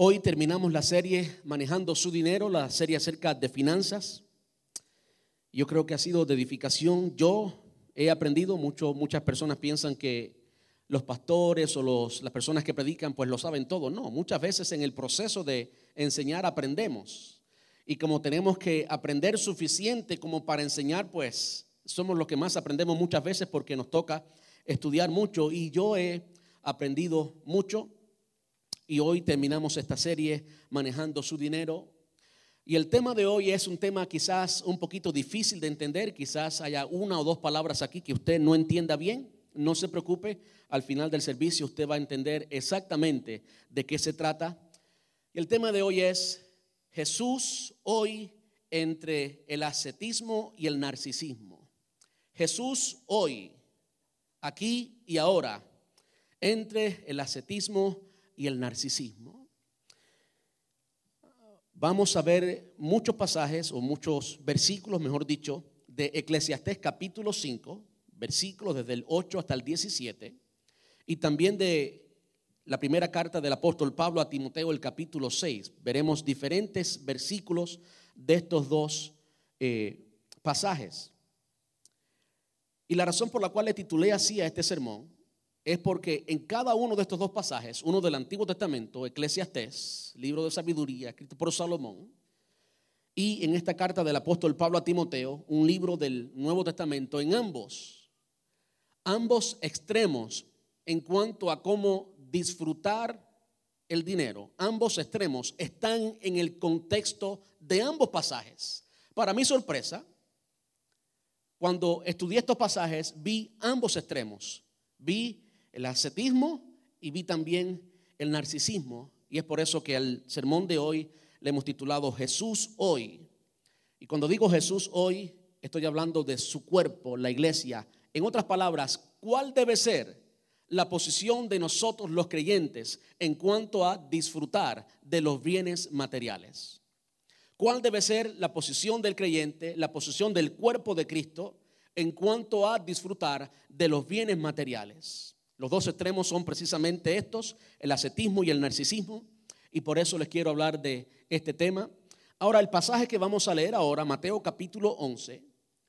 Hoy terminamos la serie Manejando su dinero, la serie acerca de finanzas. Yo creo que ha sido de edificación. Yo he aprendido, mucho, muchas personas piensan que los pastores o las personas que predican pues lo saben todo. No, muchas veces en el proceso de enseñar aprendemos. Y como tenemos que aprender suficiente como para enseñar, pues somos los que más aprendemos muchas veces porque nos toca estudiar mucho. Y yo he aprendido mucho y hoy terminamos esta serie manejando su dinero. Y el tema de hoy es un tema quizás un poquito difícil de entender, quizás haya una o dos palabras aquí que usted no entienda bien. No se preocupe, al final del servicio usted va a entender exactamente de qué se trata. El tema de hoy es Jesús hoy entre el ascetismo y el narcisismo. Jesús hoy, aquí y ahora, entre el ascetismo y el narcisismo. Vamos a ver muchos pasajes o muchos versículos, mejor dicho, de Eclesiastés capítulo 5, versículos desde el 8 hasta el 17, y también de la primera carta del apóstol Pablo a Timoteo, el capítulo 6. Veremos diferentes versículos de estos dos eh, pasajes. Y la razón por la cual le titulé así a este sermón es porque en cada uno de estos dos pasajes, uno del Antiguo Testamento, Eclesiastés, libro de sabiduría, escrito por Salomón, y en esta carta del apóstol Pablo a Timoteo, un libro del Nuevo Testamento, en ambos, ambos extremos en cuanto a cómo disfrutar el dinero, ambos extremos están en el contexto de ambos pasajes. Para mi sorpresa, cuando estudié estos pasajes, vi ambos extremos. Vi el ascetismo y vi también el narcisismo. Y es por eso que el sermón de hoy le hemos titulado Jesús hoy. Y cuando digo Jesús hoy, estoy hablando de su cuerpo, la iglesia. En otras palabras, ¿cuál debe ser la posición de nosotros los creyentes en cuanto a disfrutar de los bienes materiales? ¿Cuál debe ser la posición del creyente, la posición del cuerpo de Cristo en cuanto a disfrutar de los bienes materiales? Los dos extremos son precisamente estos, el ascetismo y el narcisismo, y por eso les quiero hablar de este tema. Ahora, el pasaje que vamos a leer ahora, Mateo capítulo 11,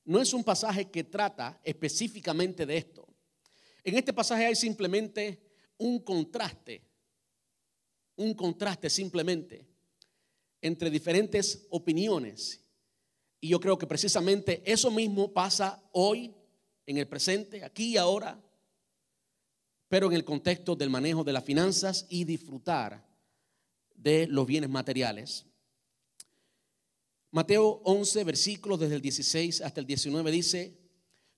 no es un pasaje que trata específicamente de esto. En este pasaje hay simplemente un contraste, un contraste simplemente entre diferentes opiniones. Y yo creo que precisamente eso mismo pasa hoy, en el presente, aquí y ahora, pero en el contexto del manejo de las finanzas y disfrutar de los bienes materiales. Mateo 11, versículos desde el 16 hasta el 19 dice,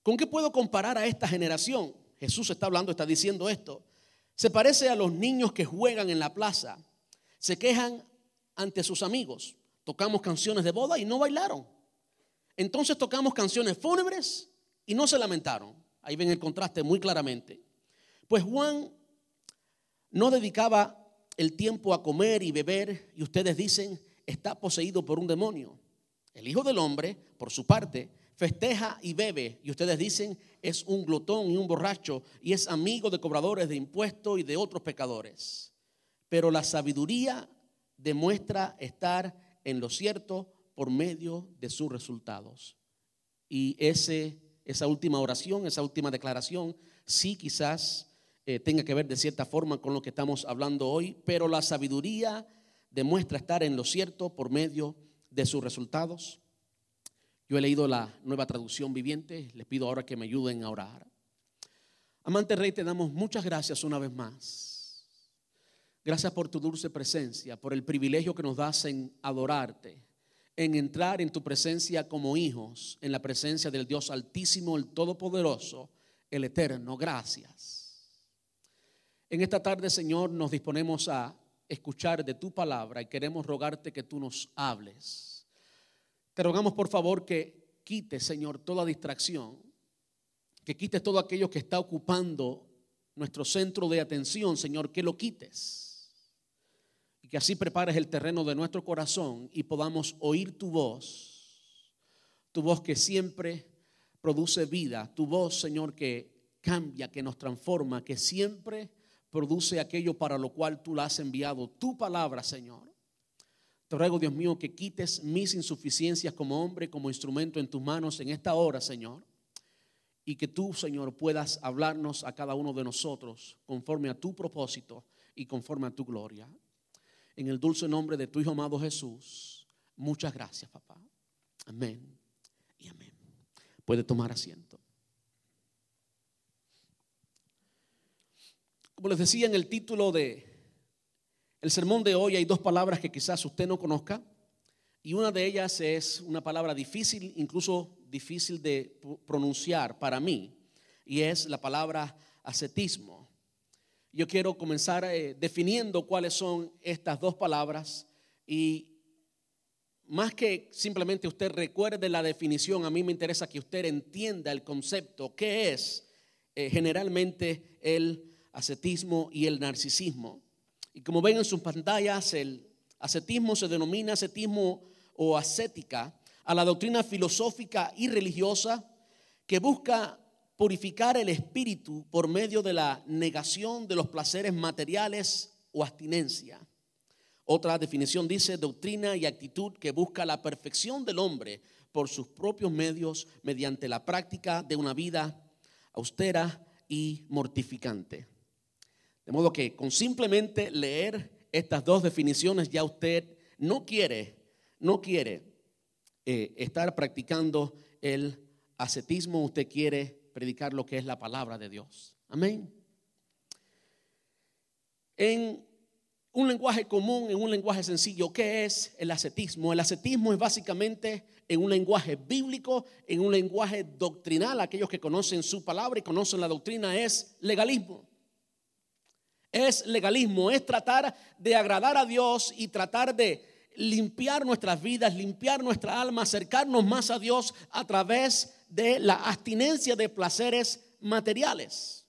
¿con qué puedo comparar a esta generación? Jesús está hablando, está diciendo esto. Se parece a los niños que juegan en la plaza, se quejan ante sus amigos. Tocamos canciones de boda y no bailaron. Entonces tocamos canciones fúnebres y no se lamentaron. Ahí ven el contraste muy claramente. Pues Juan no dedicaba el tiempo a comer y beber y ustedes dicen, está poseído por un demonio. El Hijo del Hombre, por su parte, festeja y bebe y ustedes dicen, es un glotón y un borracho y es amigo de cobradores de impuestos y de otros pecadores. Pero la sabiduría demuestra estar en lo cierto por medio de sus resultados. Y ese, esa última oración, esa última declaración, sí quizás eh, tenga que ver de cierta forma con lo que estamos hablando hoy, pero la sabiduría demuestra estar en lo cierto por medio de sus resultados. Yo he leído la nueva traducción viviente, les pido ahora que me ayuden a orar. Amante Rey, te damos muchas gracias una vez más. Gracias por tu dulce presencia, por el privilegio que nos das en adorarte, en entrar en tu presencia como hijos, en la presencia del Dios Altísimo, el Todopoderoso, el Eterno. Gracias. En esta tarde, Señor, nos disponemos a escuchar de tu palabra y queremos rogarte que tú nos hables. Te rogamos, por favor, que quites, Señor, toda distracción, que quites todo aquello que está ocupando nuestro centro de atención, Señor, que lo quites. Y que así prepares el terreno de nuestro corazón y podamos oír tu voz, tu voz que siempre produce vida, tu voz, Señor, que cambia, que nos transforma, que siempre produce aquello para lo cual tú la has enviado, tu palabra, Señor. Te ruego, Dios mío, que quites mis insuficiencias como hombre, como instrumento en tus manos en esta hora, Señor. Y que tú, Señor, puedas hablarnos a cada uno de nosotros conforme a tu propósito y conforme a tu gloria. En el dulce nombre de tu Hijo amado Jesús. Muchas gracias, papá. Amén y amén. Puede tomar asiento. Como les decía en el título de el sermón de hoy hay dos palabras que quizás usted no conozca y una de ellas es una palabra difícil, incluso difícil de pronunciar para mí y es la palabra ascetismo. Yo quiero comenzar eh, definiendo cuáles son estas dos palabras y más que simplemente usted recuerde la definición, a mí me interesa que usted entienda el concepto, qué es eh, generalmente el ascetismo y el narcisismo. Y como ven en sus pantallas, el ascetismo se denomina ascetismo o ascética a la doctrina filosófica y religiosa que busca purificar el espíritu por medio de la negación de los placeres materiales o abstinencia. Otra definición dice doctrina y actitud que busca la perfección del hombre por sus propios medios mediante la práctica de una vida austera y mortificante. De modo que con simplemente leer estas dos definiciones ya usted no quiere, no quiere eh, estar practicando el ascetismo, usted quiere predicar lo que es la palabra de Dios. Amén. En un lenguaje común, en un lenguaje sencillo, ¿qué es el ascetismo? El ascetismo es básicamente en un lenguaje bíblico, en un lenguaje doctrinal, aquellos que conocen su palabra y conocen la doctrina, es legalismo es legalismo, es tratar de agradar a Dios y tratar de limpiar nuestras vidas, limpiar nuestra alma, acercarnos más a Dios a través de la abstinencia de placeres materiales.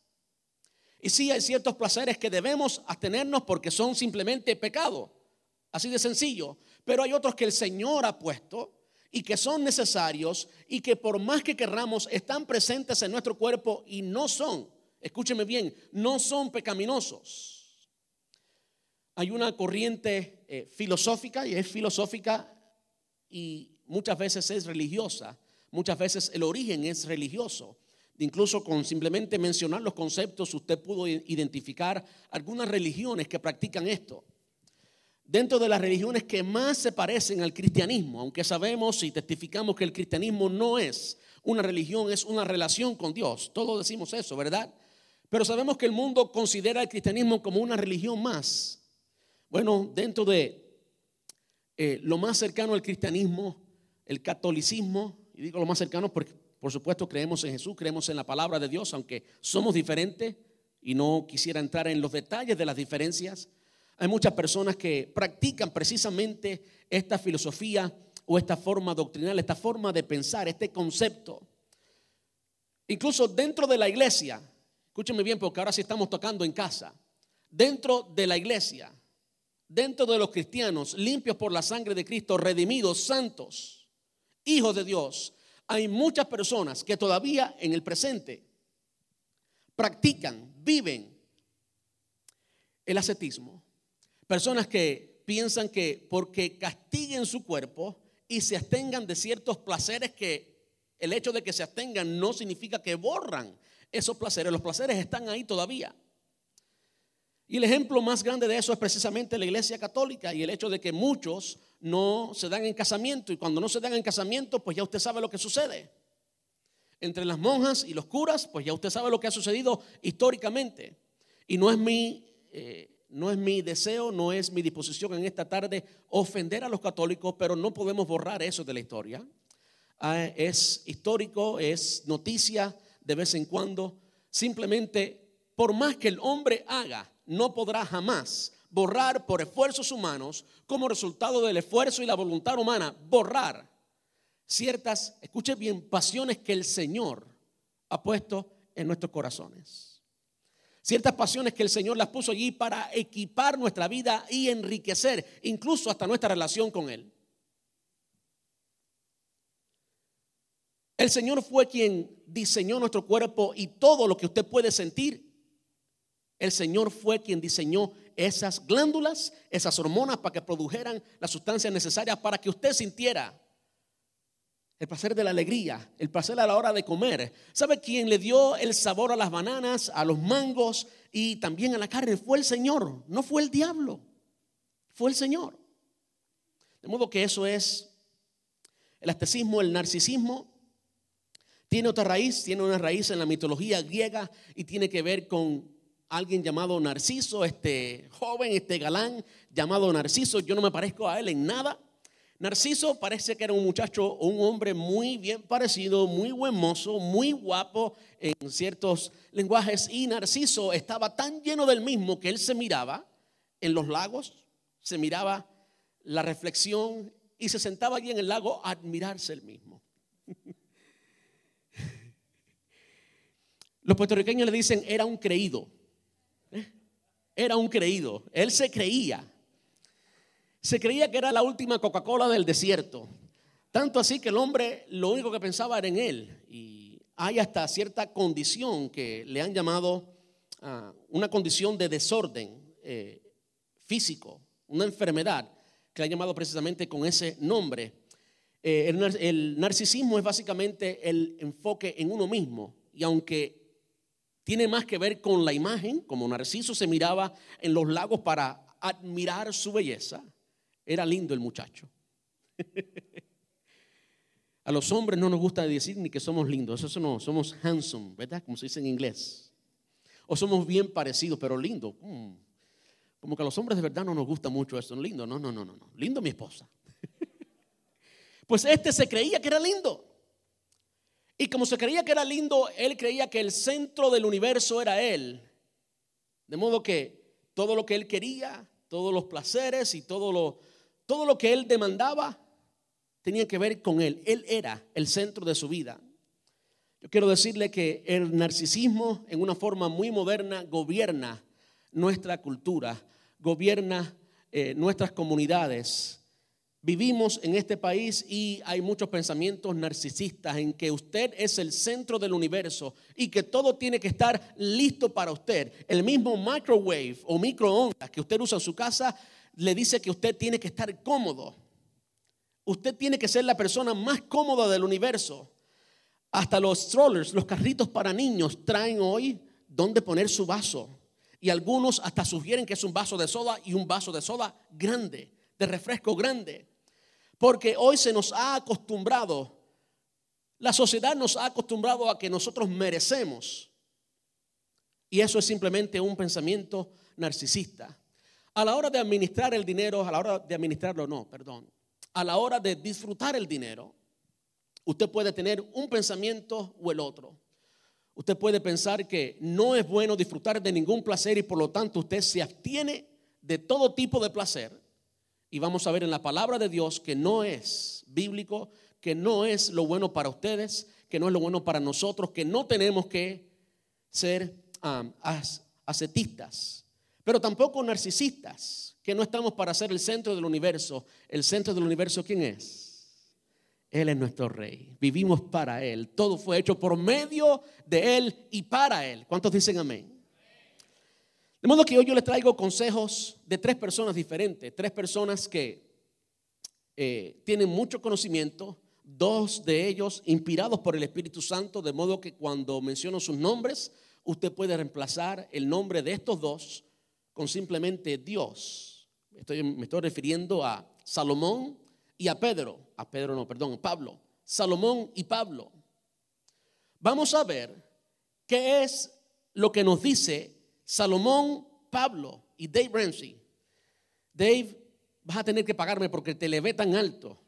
Y sí hay ciertos placeres que debemos abstenernos porque son simplemente pecado, así de sencillo, pero hay otros que el Señor ha puesto y que son necesarios y que por más que querramos están presentes en nuestro cuerpo y no son escúcheme bien, no son pecaminosos. Hay una corriente eh, filosófica y es filosófica y muchas veces es religiosa, muchas veces el origen es religioso. Incluso con simplemente mencionar los conceptos usted pudo identificar algunas religiones que practican esto. Dentro de las religiones que más se parecen al cristianismo, aunque sabemos y testificamos que el cristianismo no es una religión, es una relación con Dios. Todos decimos eso, ¿verdad? Pero sabemos que el mundo considera el cristianismo como una religión más. Bueno, dentro de eh, lo más cercano al cristianismo, el catolicismo, y digo lo más cercano porque por supuesto creemos en Jesús, creemos en la palabra de Dios, aunque somos diferentes y no quisiera entrar en los detalles de las diferencias. Hay muchas personas que practican precisamente esta filosofía o esta forma doctrinal, esta forma de pensar, este concepto. Incluso dentro de la iglesia, Escúcheme bien, porque ahora sí estamos tocando en casa. Dentro de la iglesia, dentro de los cristianos, limpios por la sangre de Cristo, redimidos, santos, hijos de Dios, hay muchas personas que todavía en el presente practican, viven el ascetismo. Personas que piensan que porque castiguen su cuerpo y se abstengan de ciertos placeres que el hecho de que se abstengan no significa que borran esos placeres. Los placeres están ahí todavía. Y el ejemplo más grande de eso es precisamente la iglesia católica y el hecho de que muchos no se dan en casamiento y cuando no se dan en casamiento, pues ya usted sabe lo que sucede. Entre las monjas y los curas, pues ya usted sabe lo que ha sucedido históricamente. Y no es mi, eh, no es mi deseo, no es mi disposición en esta tarde ofender a los católicos, pero no podemos borrar eso de la historia. Ah, es histórico, es noticia de vez en cuando, simplemente por más que el hombre haga, no podrá jamás borrar por esfuerzos humanos, como resultado del esfuerzo y la voluntad humana, borrar ciertas, escuche bien, pasiones que el Señor ha puesto en nuestros corazones. Ciertas pasiones que el Señor las puso allí para equipar nuestra vida y enriquecer incluso hasta nuestra relación con Él. El Señor fue quien diseñó nuestro cuerpo y todo lo que usted puede sentir El Señor fue quien diseñó esas glándulas, esas hormonas para que produjeran las sustancias necesarias para que usted sintiera el placer de la alegría, el placer a la hora de comer. ¿Sabe quién le dio el sabor a las bananas, a los mangos y también a la carne? Fue el Señor, no fue el diablo, fue el Señor. De modo que eso es el astecismo, el narcisismo. Tiene otra raíz, tiene una raíz en la mitología griega y tiene que ver con alguien llamado Narciso, este joven, este galán llamado Narciso. Yo no me parezco a él en nada. Narciso parece que era un muchacho, un hombre muy bien parecido, muy buen mozo, muy guapo en ciertos lenguajes. Y Narciso estaba tan lleno del mismo que él se miraba en los lagos, se miraba la reflexión y se sentaba allí en el lago a admirarse el mismo. Los puertorriqueños le dicen era un creído era un creído. Él se creía. Se creía que era la última Coca-Cola del desierto. Tanto así que el hombre lo único que pensaba era en él. Y hay hasta cierta condición que le han llamado ah, una condición de desorden eh, físico, una enfermedad que le han llamado precisamente con ese nombre. Eh, el narcisismo es básicamente el enfoque en uno mismo. Y aunque tiene más que ver con la imagen, como Narciso se miraba en los lagos para admirar su belleza. Era lindo el muchacho. A los hombres no nos gusta decir ni que somos lindos, eso no, somos handsome, ¿verdad? Como se dice en inglés. O somos bien parecidos, pero lindo. Mm. Como que a los hombres de verdad no nos gusta mucho eso. Lindo, no, no, no, no. Lindo mi esposa. Pues este se creía que era lindo. Y como se creía que era lindo, él creía que el centro del universo era él. De modo que todo lo que él quería, todos los placeres y todo lo, todo lo que él demandaba tenía que ver con él. Él era el centro de su vida. Yo quiero decirle que el narcisismo en una forma muy moderna gobierna nuestra cultura, gobierna eh, nuestras comunidades Vivimos en este país y hay muchos pensamientos narcisistas en que usted es el centro del universo y que todo tiene que estar listo para usted. El mismo microwave o microondas que usted usa en su casa le dice que usted tiene que estar cómodo. Usted tiene que ser la persona más cómoda del universo. Hasta los strollers, los carritos para niños, traen hoy dónde poner su vaso. Y algunos hasta sugieren que es un vaso de soda y un vaso de soda grande, de refresco grande. Porque hoy se nos ha acostumbrado, la sociedad nos ha acostumbrado a que nosotros merecemos. Y eso es simplemente un pensamiento narcisista. A la hora de administrar el dinero, a la hora de administrarlo, no, perdón. A la hora de disfrutar el dinero, usted puede tener un pensamiento o el otro. Usted puede pensar que no es bueno disfrutar de ningún placer y por lo tanto usted se abstiene de todo tipo de placer. Y vamos a ver en la palabra de Dios que no es bíblico, que no es lo bueno para ustedes, que no es lo bueno para nosotros, que no tenemos que ser ascetistas, pero tampoco narcisistas, que no estamos para ser el centro del universo. El centro del universo, ¿quién es? Él es nuestro rey. Vivimos para Él. Todo fue hecho por medio de Él y para Él. ¿Cuántos dicen amén? De modo que hoy yo les traigo consejos de tres personas diferentes, tres personas que eh, tienen mucho conocimiento, dos de ellos inspirados por el Espíritu Santo, de modo que cuando menciono sus nombres, usted puede reemplazar el nombre de estos dos con simplemente Dios. Estoy, me estoy refiriendo a Salomón y a Pedro, a Pedro no, perdón, Pablo, Salomón y Pablo. Vamos a ver qué es lo que nos dice Salomón, Pablo y Dave Ramsey. Dave, vas a tener que pagarme porque te elevé tan alto.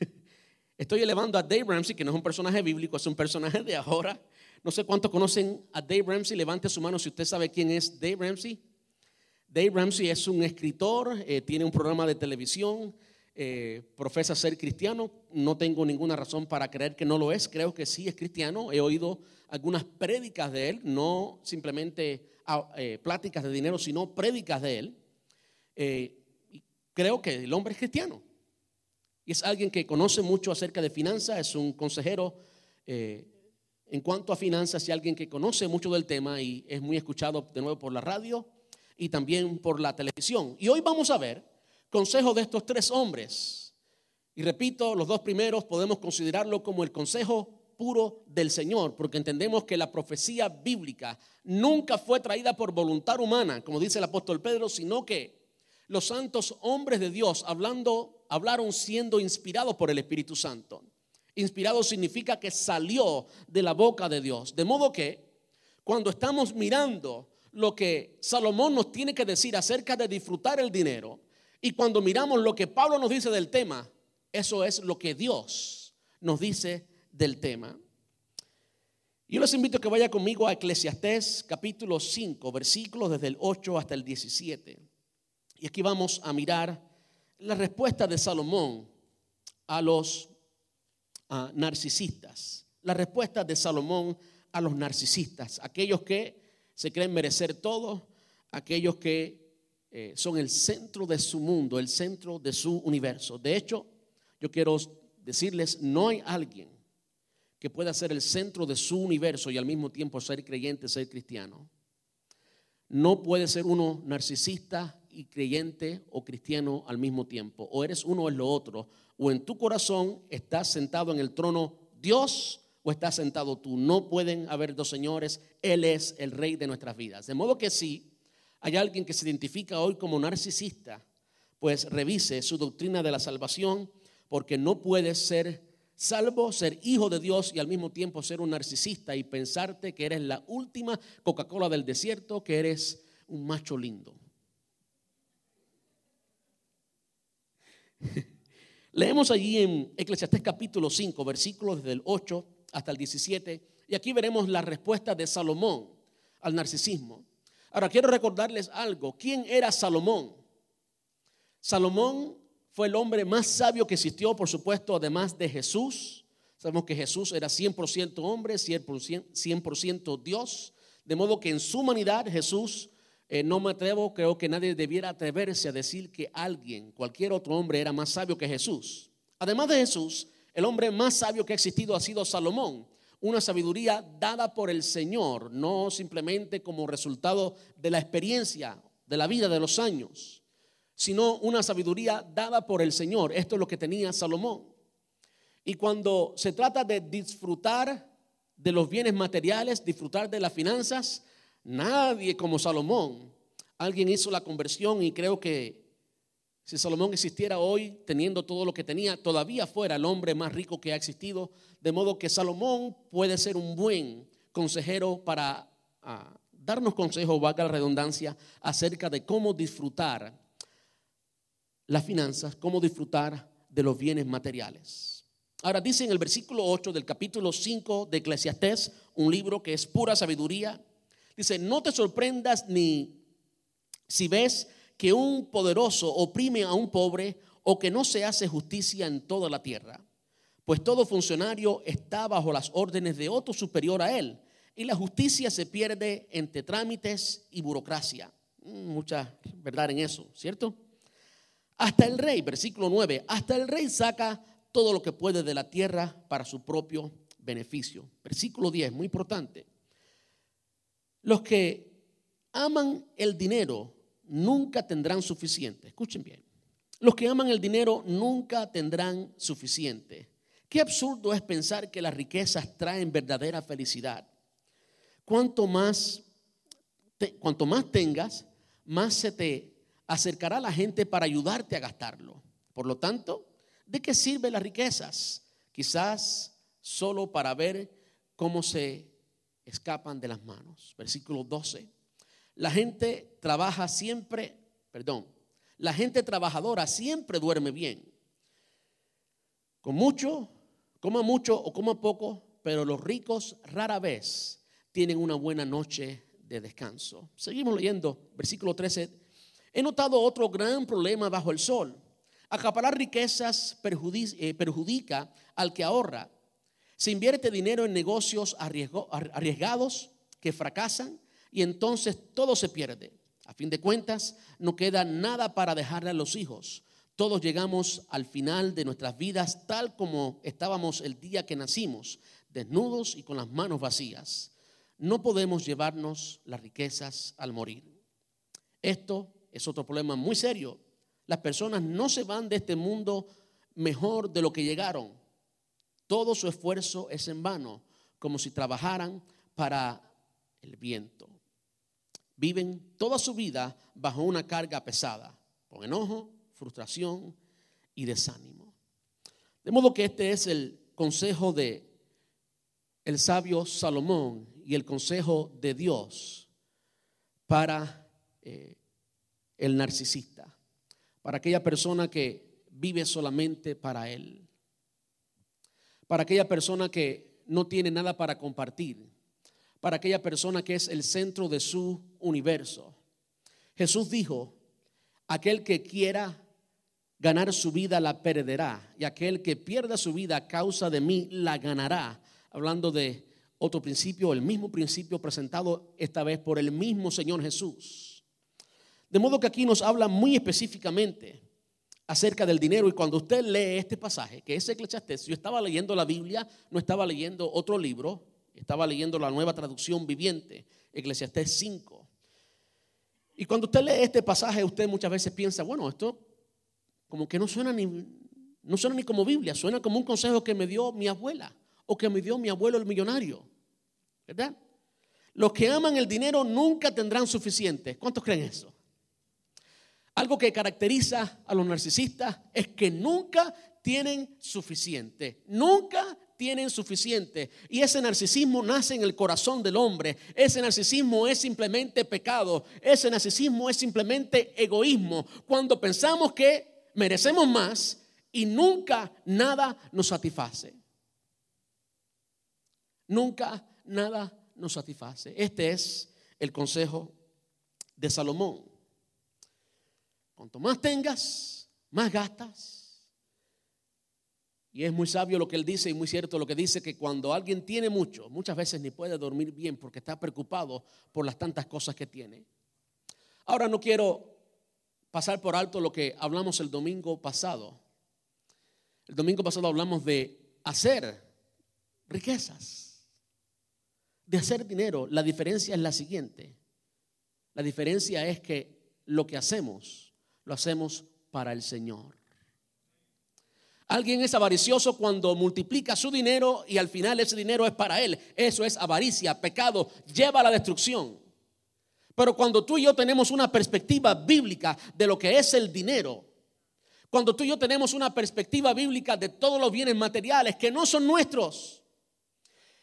Estoy elevando a Dave Ramsey, que no es un personaje bíblico, es un personaje de ahora. No sé cuántos conocen a Dave Ramsey. Levante su mano si usted sabe quién es Dave Ramsey. Dave Ramsey es un escritor, eh, tiene un programa de televisión, eh, profesa ser cristiano. No tengo ninguna razón para creer que no lo es. Creo que sí es cristiano. He oído algunas prédicas de él, no simplemente eh, pláticas de dinero, sino prédicas de él, eh, creo que el hombre es cristiano. Y es alguien que conoce mucho acerca de finanzas, es un consejero eh, en cuanto a finanzas, y alguien que conoce mucho del tema y es muy escuchado de nuevo por la radio y también por la televisión. Y hoy vamos a ver consejos de estos tres hombres. Y repito, los dos primeros podemos considerarlo como el consejo puro del Señor, porque entendemos que la profecía bíblica nunca fue traída por voluntad humana, como dice el apóstol Pedro, sino que los santos hombres de Dios hablando, hablaron siendo inspirados por el Espíritu Santo. Inspirado significa que salió de la boca de Dios. De modo que cuando estamos mirando lo que Salomón nos tiene que decir acerca de disfrutar el dinero y cuando miramos lo que Pablo nos dice del tema, eso es lo que Dios nos dice del tema. Yo les invito a que vaya conmigo a Eclesiastés capítulo 5, versículos desde el 8 hasta el 17. Y aquí vamos a mirar la respuesta de Salomón a los narcisistas. La respuesta de Salomón a los narcisistas, aquellos que se creen merecer todo, aquellos que eh, son el centro de su mundo, el centro de su universo. De hecho, yo quiero decirles, no hay alguien que pueda ser el centro de su universo y al mismo tiempo ser creyente, ser cristiano. No puede ser uno narcisista y creyente o cristiano al mismo tiempo. O eres uno o es lo otro. O en tu corazón estás sentado en el trono Dios o estás sentado tú. No pueden haber dos señores. Él es el rey de nuestras vidas. De modo que si hay alguien que se identifica hoy como narcisista, pues revise su doctrina de la salvación porque no puedes ser salvo, ser hijo de Dios y al mismo tiempo ser un narcisista y pensarte que eres la última Coca-Cola del desierto, que eres un macho lindo. Leemos allí en Eclesiastés capítulo 5, versículos desde el 8 hasta el 17, y aquí veremos la respuesta de Salomón al narcisismo. Ahora quiero recordarles algo. ¿Quién era Salomón? Salomón fue el hombre más sabio que existió, por supuesto, además de Jesús. Sabemos que Jesús era 100% hombre, 100%, Dios. De modo que en su humanidad Jesús, eh, no me atrevo, creo que nadie debiera atreverse a decir que alguien, cualquier otro hombre, era más sabio que Jesús. Además de Jesús, el hombre más sabio que ha existido ha sido Salomón. Una sabiduría dada por el Señor, no simplemente como resultado de la experiencia, de la vida, de los años sino una sabiduría dada por el Señor. Esto es lo que tenía Salomón. Y cuando se trata de disfrutar de los bienes materiales, disfrutar de las finanzas, nadie como Salomón. Alguien hizo la conversión y creo que si Salomón existiera hoy teniendo todo lo que tenía, todavía fuera el hombre más rico que ha existido. De modo que Salomón puede ser un buen consejero para ah, darnos consejos, valga la redundancia, acerca de cómo disfrutar las finanzas, cómo disfrutar de los bienes materiales. Ahora dice en el versículo 8 del capítulo 5 de Eclesiastés, un libro que es pura sabiduría, dice, no te sorprendas ni si ves que un poderoso oprime a un pobre o que no se hace justicia en toda la tierra, pues todo funcionario está bajo las órdenes de otro superior a él y la justicia se pierde entre trámites y burocracia. Mm, mucha verdad en eso, ¿cierto? Hasta el rey, versículo 9, hasta el rey saca todo lo que puede de la tierra para su propio beneficio. Versículo 10, muy importante. Los que aman el dinero nunca tendrán suficiente. Escuchen bien. Los que aman el dinero nunca tendrán suficiente. Qué absurdo es pensar que las riquezas traen verdadera felicidad. Cuanto más, cuanto más tengas, más se te acercará a la gente para ayudarte a gastarlo. Por lo tanto, ¿de qué sirven las riquezas? Quizás solo para ver cómo se escapan de las manos. Versículo 12. La gente trabaja siempre, perdón, la gente trabajadora siempre duerme bien. Con mucho, coma mucho o coma poco, pero los ricos rara vez tienen una buena noche de descanso. Seguimos leyendo, versículo 13 He notado otro gran problema bajo el sol. Acaparar riquezas eh, perjudica al que ahorra. Se invierte dinero en negocios arriesgados que fracasan y entonces todo se pierde. A fin de cuentas, no queda nada para dejarle a los hijos. Todos llegamos al final de nuestras vidas tal como estábamos el día que nacimos. desnudos y con las manos vacías. No podemos llevarnos las riquezas al morir. Esto es otro problema muy serio. Las personas no se van de este mundo mejor de lo que llegaron. Todo su esfuerzo es en vano, como si trabajaran para el viento. Viven toda su vida bajo una carga pesada, con enojo, frustración y desánimo. De modo que este es el consejo de el sabio Salomón y el consejo de Dios para eh, el narcisista, para aquella persona que vive solamente para él, para aquella persona que no tiene nada para compartir, para aquella persona que es el centro de su universo. Jesús dijo, aquel que quiera ganar su vida la perderá, y aquel que pierda su vida a causa de mí la ganará. Hablando de otro principio, el mismo principio presentado esta vez por el mismo Señor Jesús. De modo que aquí nos habla muy específicamente acerca del dinero y cuando usted lee este pasaje, que es Eclesiastés, yo estaba leyendo la Biblia, no estaba leyendo otro libro, estaba leyendo la nueva traducción viviente, Eclesiastés 5. Y cuando usted lee este pasaje, usted muchas veces piensa, bueno, esto como que no suena ni, no suena ni como Biblia, suena como un consejo que me dio mi abuela o que me dio mi abuelo el millonario. ¿Verdad? Los que aman el dinero nunca tendrán suficiente. ¿Cuántos creen eso? Algo que caracteriza a los narcisistas es que nunca tienen suficiente. Nunca tienen suficiente. Y ese narcisismo nace en el corazón del hombre. Ese narcisismo es simplemente pecado. Ese narcisismo es simplemente egoísmo. Cuando pensamos que merecemos más y nunca nada nos satisface. Nunca nada nos satisface. Este es el consejo de Salomón. Cuanto más tengas, más gastas y es muy sabio lo que él dice y muy cierto lo que dice, que cuando alguien tiene mucho, muchas veces ni puede dormir bien porque está preocupado por las tantas cosas que tiene. Ahora no quiero pasar por alto lo que hablamos el domingo pasado. El domingo pasado hablamos de hacer riquezas, de hacer dinero. La diferencia es la siguiente. La diferencia es que lo que hacemos, lo hacemos para el Señor. Alguien es avaricioso cuando multiplica su dinero y al final ese dinero es para él. Eso es avaricia, pecado, lleva a la destrucción. Pero cuando tú y yo tenemos una perspectiva bíblica de lo que es el dinero, cuando tú y yo tenemos una perspectiva bíblica de todos los bienes materiales que no son nuestros,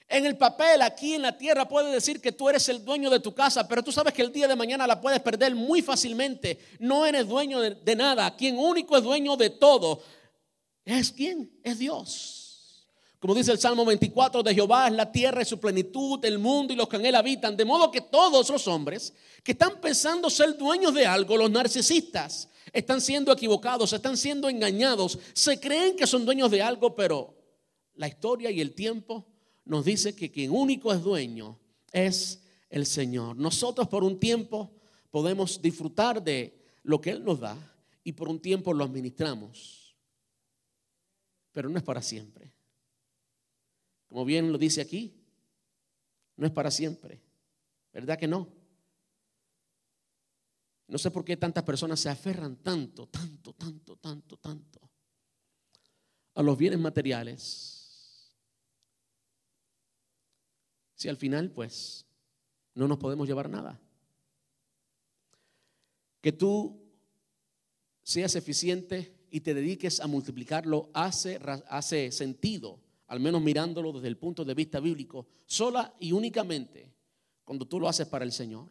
en el papel, aquí en la tierra, puedes decir que tú eres el dueño de tu casa, pero tú sabes que el día de mañana la puedes perder muy fácilmente. No eres dueño de, de nada. Quien único es dueño de todo ¿Es quién? Es Dios. Como dice el Salmo 24, de Jehová es la tierra y su plenitud, el mundo y los que en él habitan. De modo que todos los hombres que están pensando ser dueños de algo, los narcisistas, están siendo equivocados, están siendo engañados, se creen que son dueños de algo, pero la historia y el tiempo nos dice que quien único es dueño es el Señor. Nosotros por un tiempo podemos disfrutar de lo que Él nos da y por un tiempo lo administramos pero no es para siempre. Como bien lo dice aquí, no es para siempre. ¿Verdad que no? No sé por qué tantas personas se aferran tanto, tanto, tanto, tanto, tanto a los bienes materiales. Si al final, pues, no nos podemos llevar nada. Que tú seas eficiente y te dediques a multiplicarlo hace, hace sentido, al menos mirándolo desde el punto de vista bíblico, sola y únicamente cuando tú lo haces para el Señor.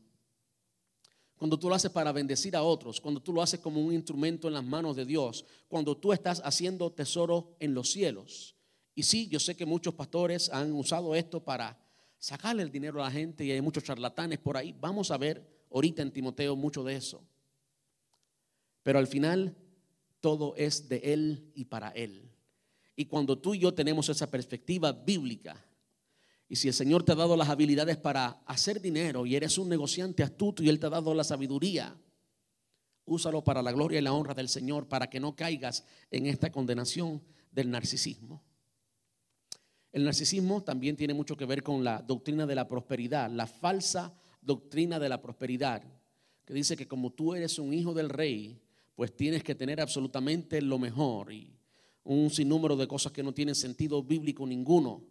Cuando tú lo haces para bendecir a otros, cuando tú lo haces como un instrumento en las manos de Dios, cuando tú estás haciendo tesoro en los cielos. Y sí, yo sé que muchos pastores han usado esto para sacarle el dinero a la gente y hay muchos charlatanes por ahí. Vamos a ver ahorita en Timoteo mucho de eso. Pero al final todo es de Él y para Él. Y cuando tú y yo tenemos esa perspectiva bíblica, y si el Señor te ha dado las habilidades para hacer dinero y eres un negociante astuto y Él te ha dado la sabiduría, úsalo para la gloria y la honra del Señor para que no caigas en esta condenación del narcisismo. El narcisismo también tiene mucho que ver con la doctrina de la prosperidad, la falsa doctrina de la prosperidad, que dice que como tú eres un hijo del rey, pues tienes que tener absolutamente lo mejor y un sinnúmero de cosas que no tienen sentido bíblico ninguno.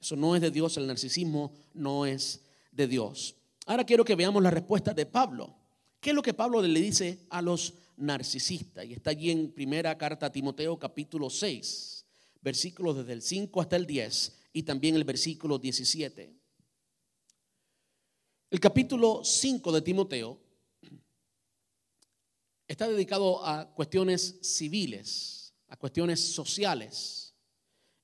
Eso no es de Dios, el narcisismo no es de Dios. Ahora quiero que veamos la respuesta de Pablo. ¿Qué es lo que Pablo le dice a los narcisistas? Y está allí en primera carta a Timoteo capítulo 6, versículos desde el 5 hasta el 10 y también el versículo 17. El capítulo 5 de Timoteo está dedicado a cuestiones civiles, a cuestiones sociales,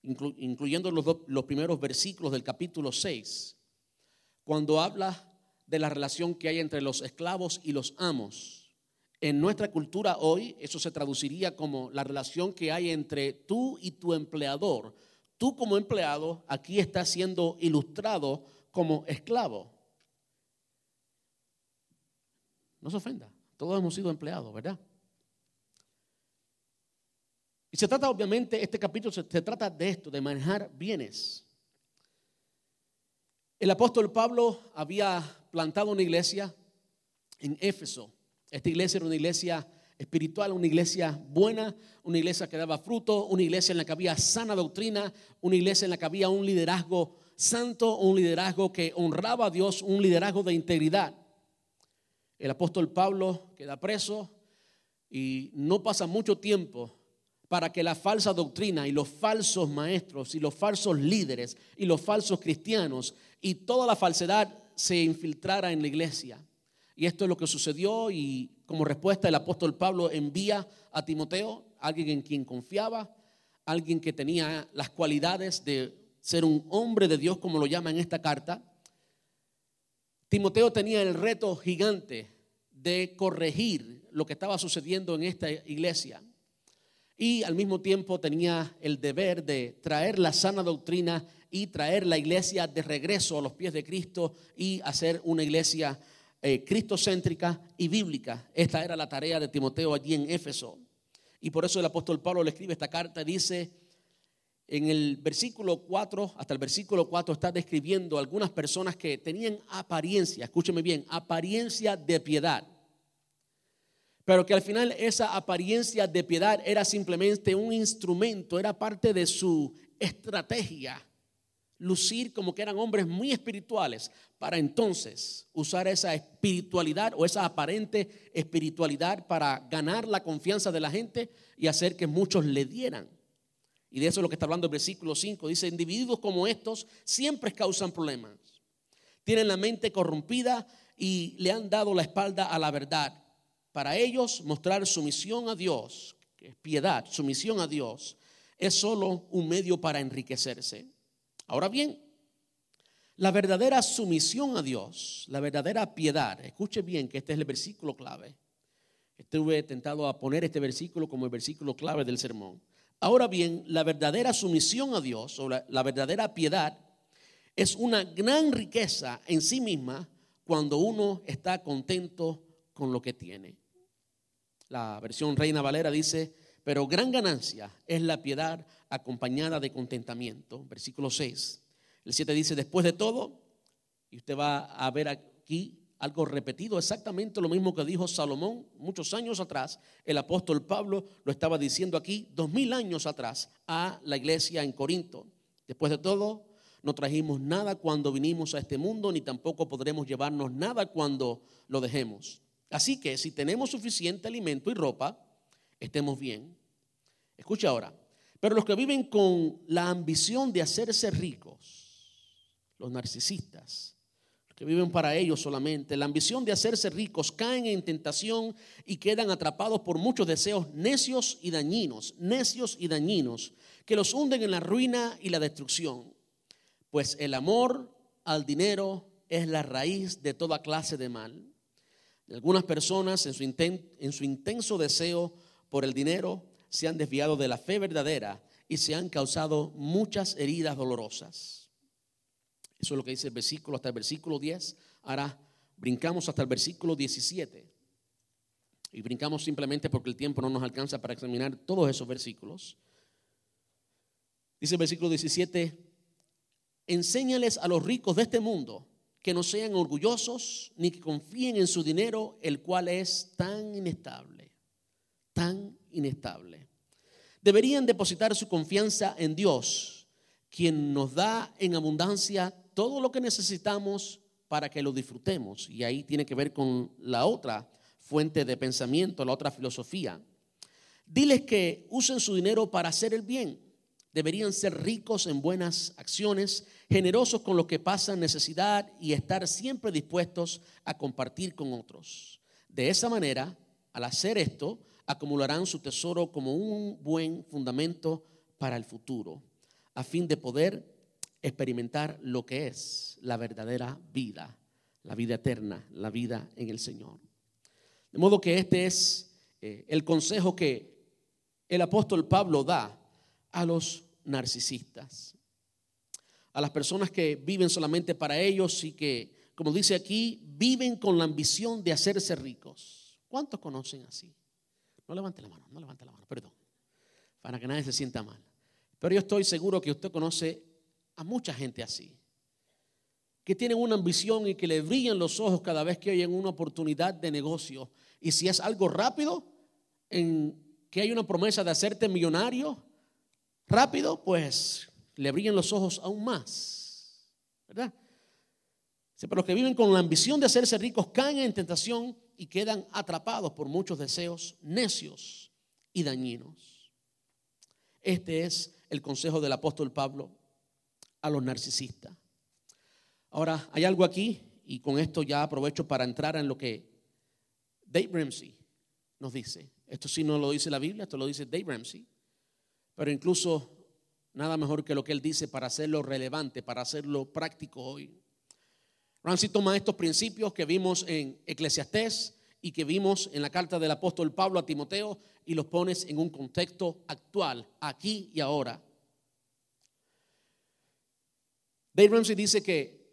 incluyendo los, los primeros versículos del capítulo 6, cuando habla de la relación que hay entre los esclavos y los amos. En nuestra cultura hoy eso se traduciría como la relación que hay entre tú y tu empleador. Tú como empleado aquí estás siendo ilustrado como esclavo. No se ofenda, todos hemos sido empleados, ¿verdad? Y se trata obviamente, este capítulo se, se trata de esto, de manejar bienes. El apóstol Pablo había plantado una iglesia en Éfeso. Esta iglesia era una iglesia espiritual, una iglesia buena, una iglesia que daba fruto, una iglesia en la que había sana doctrina, una iglesia en la que había un liderazgo santo, un liderazgo que honraba a Dios, un liderazgo de integridad. El apóstol Pablo queda preso y no pasa mucho tiempo para que la falsa doctrina y los falsos maestros y los falsos líderes y los falsos cristianos y toda la falsedad se infiltrara en la iglesia. Y esto es lo que sucedió y como respuesta el apóstol Pablo envía a Timoteo, alguien en quien confiaba, alguien que tenía las cualidades de ser un hombre de Dios, como lo llama en esta carta. Timoteo tenía el reto gigante de corregir lo que estaba sucediendo en esta iglesia y al mismo tiempo tenía el deber de traer la sana doctrina y traer la iglesia de regreso a los pies de Cristo y hacer una iglesia eh, y bíblica. Esta era la tarea de Timoteo allí en Éfeso. Y por eso el apóstol Pablo le escribe esta carta, dice en el versículo 4, hasta el versículo 4 está describiendo algunas personas que tenían apariencia, escúcheme bien, apariencia de piedad pero que al final esa apariencia de piedad era simplemente un instrumento, era parte de su estrategia, lucir como que eran hombres muy espirituales, para entonces usar esa espiritualidad o esa aparente espiritualidad para ganar la confianza de la gente y hacer que muchos le dieran. Y de eso es lo que está hablando el versículo 5. Dice, individuos como estos siempre causan problemas. Tienen la mente corrompida y le han dado la espalda a la verdad para ellos mostrar sumisión a Dios, piedad, sumisión a Dios, es solo un medio para enriquecerse. Ahora bien, la verdadera sumisión a Dios, la verdadera piedad, escuche bien que este es el versículo clave. Estuve tentado a poner este versículo como el versículo clave del sermón. Ahora bien, la verdadera sumisión a Dios o la, la verdadera piedad es una gran riqueza en sí misma cuando uno está contento con lo que tiene. La versión Reina Valera dice, pero gran ganancia es la piedad acompañada de contentamiento. Versículo 6. El 7 dice, después de todo, y usted va a ver aquí algo repetido, exactamente lo mismo que dijo Salomón muchos años atrás. El apóstol Pablo lo estaba diciendo aquí dos mil años atrás a la iglesia en Corinto. Después de todo, no trajimos nada cuando vinimos a este mundo, ni tampoco podremos llevarnos nada cuando lo dejemos. Así que si tenemos suficiente alimento y ropa, estemos bien. Escucha ahora, pero los que viven con la ambición de hacerse ricos, los narcisistas, los que viven para ellos solamente, la ambición de hacerse ricos, caen en tentación y quedan atrapados por muchos deseos necios y dañinos, necios y dañinos, que los hunden en la ruina y la destrucción. Pues el amor al dinero es la raíz de toda clase de mal. Algunas personas en su, en su intenso deseo por el dinero se han desviado de la fe verdadera y se han causado muchas heridas dolorosas. Eso es lo que dice el versículo hasta el versículo 10. Ahora brincamos hasta el versículo 17. Y brincamos simplemente porque el tiempo no nos alcanza para examinar todos esos versículos. Dice el versículo 17, enséñales a los ricos de este mundo que no sean orgullosos ni que confíen en su dinero, el cual es tan inestable, tan inestable. Deberían depositar su confianza en Dios, quien nos da en abundancia todo lo que necesitamos para que lo disfrutemos. Y ahí tiene que ver con la otra fuente de pensamiento, la otra filosofía. Diles que usen su dinero para hacer el bien. Deberían ser ricos en buenas acciones, generosos con los que pasan necesidad y estar siempre dispuestos a compartir con otros. De esa manera, al hacer esto, acumularán su tesoro como un buen fundamento para el futuro, a fin de poder experimentar lo que es la verdadera vida, la vida eterna, la vida en el Señor. De modo que este es eh, el consejo que el apóstol Pablo da a los narcisistas, a las personas que viven solamente para ellos y que, como dice aquí, viven con la ambición de hacerse ricos. ¿Cuántos conocen así? No levante la mano, no levante la mano, perdón, para que nadie se sienta mal. Pero yo estoy seguro que usted conoce a mucha gente así, que tienen una ambición y que le brillan los ojos cada vez que oyen una oportunidad de negocio. Y si es algo rápido, en que hay una promesa de hacerte millonario rápido, pues le brillan los ojos aún más. ¿Verdad? Pero los que viven con la ambición de hacerse ricos caen en tentación y quedan atrapados por muchos deseos necios y dañinos. Este es el consejo del apóstol Pablo a los narcisistas. Ahora, hay algo aquí, y con esto ya aprovecho para entrar en lo que Dave Ramsey nos dice. Esto sí no lo dice la Biblia, esto lo dice Dave Ramsey. Pero incluso nada mejor que lo que él dice para hacerlo relevante, para hacerlo práctico hoy. Ramsey toma estos principios que vimos en Eclesiastés y que vimos en la carta del apóstol Pablo a Timoteo y los pones en un contexto actual, aquí y ahora. Dave Ramsey dice que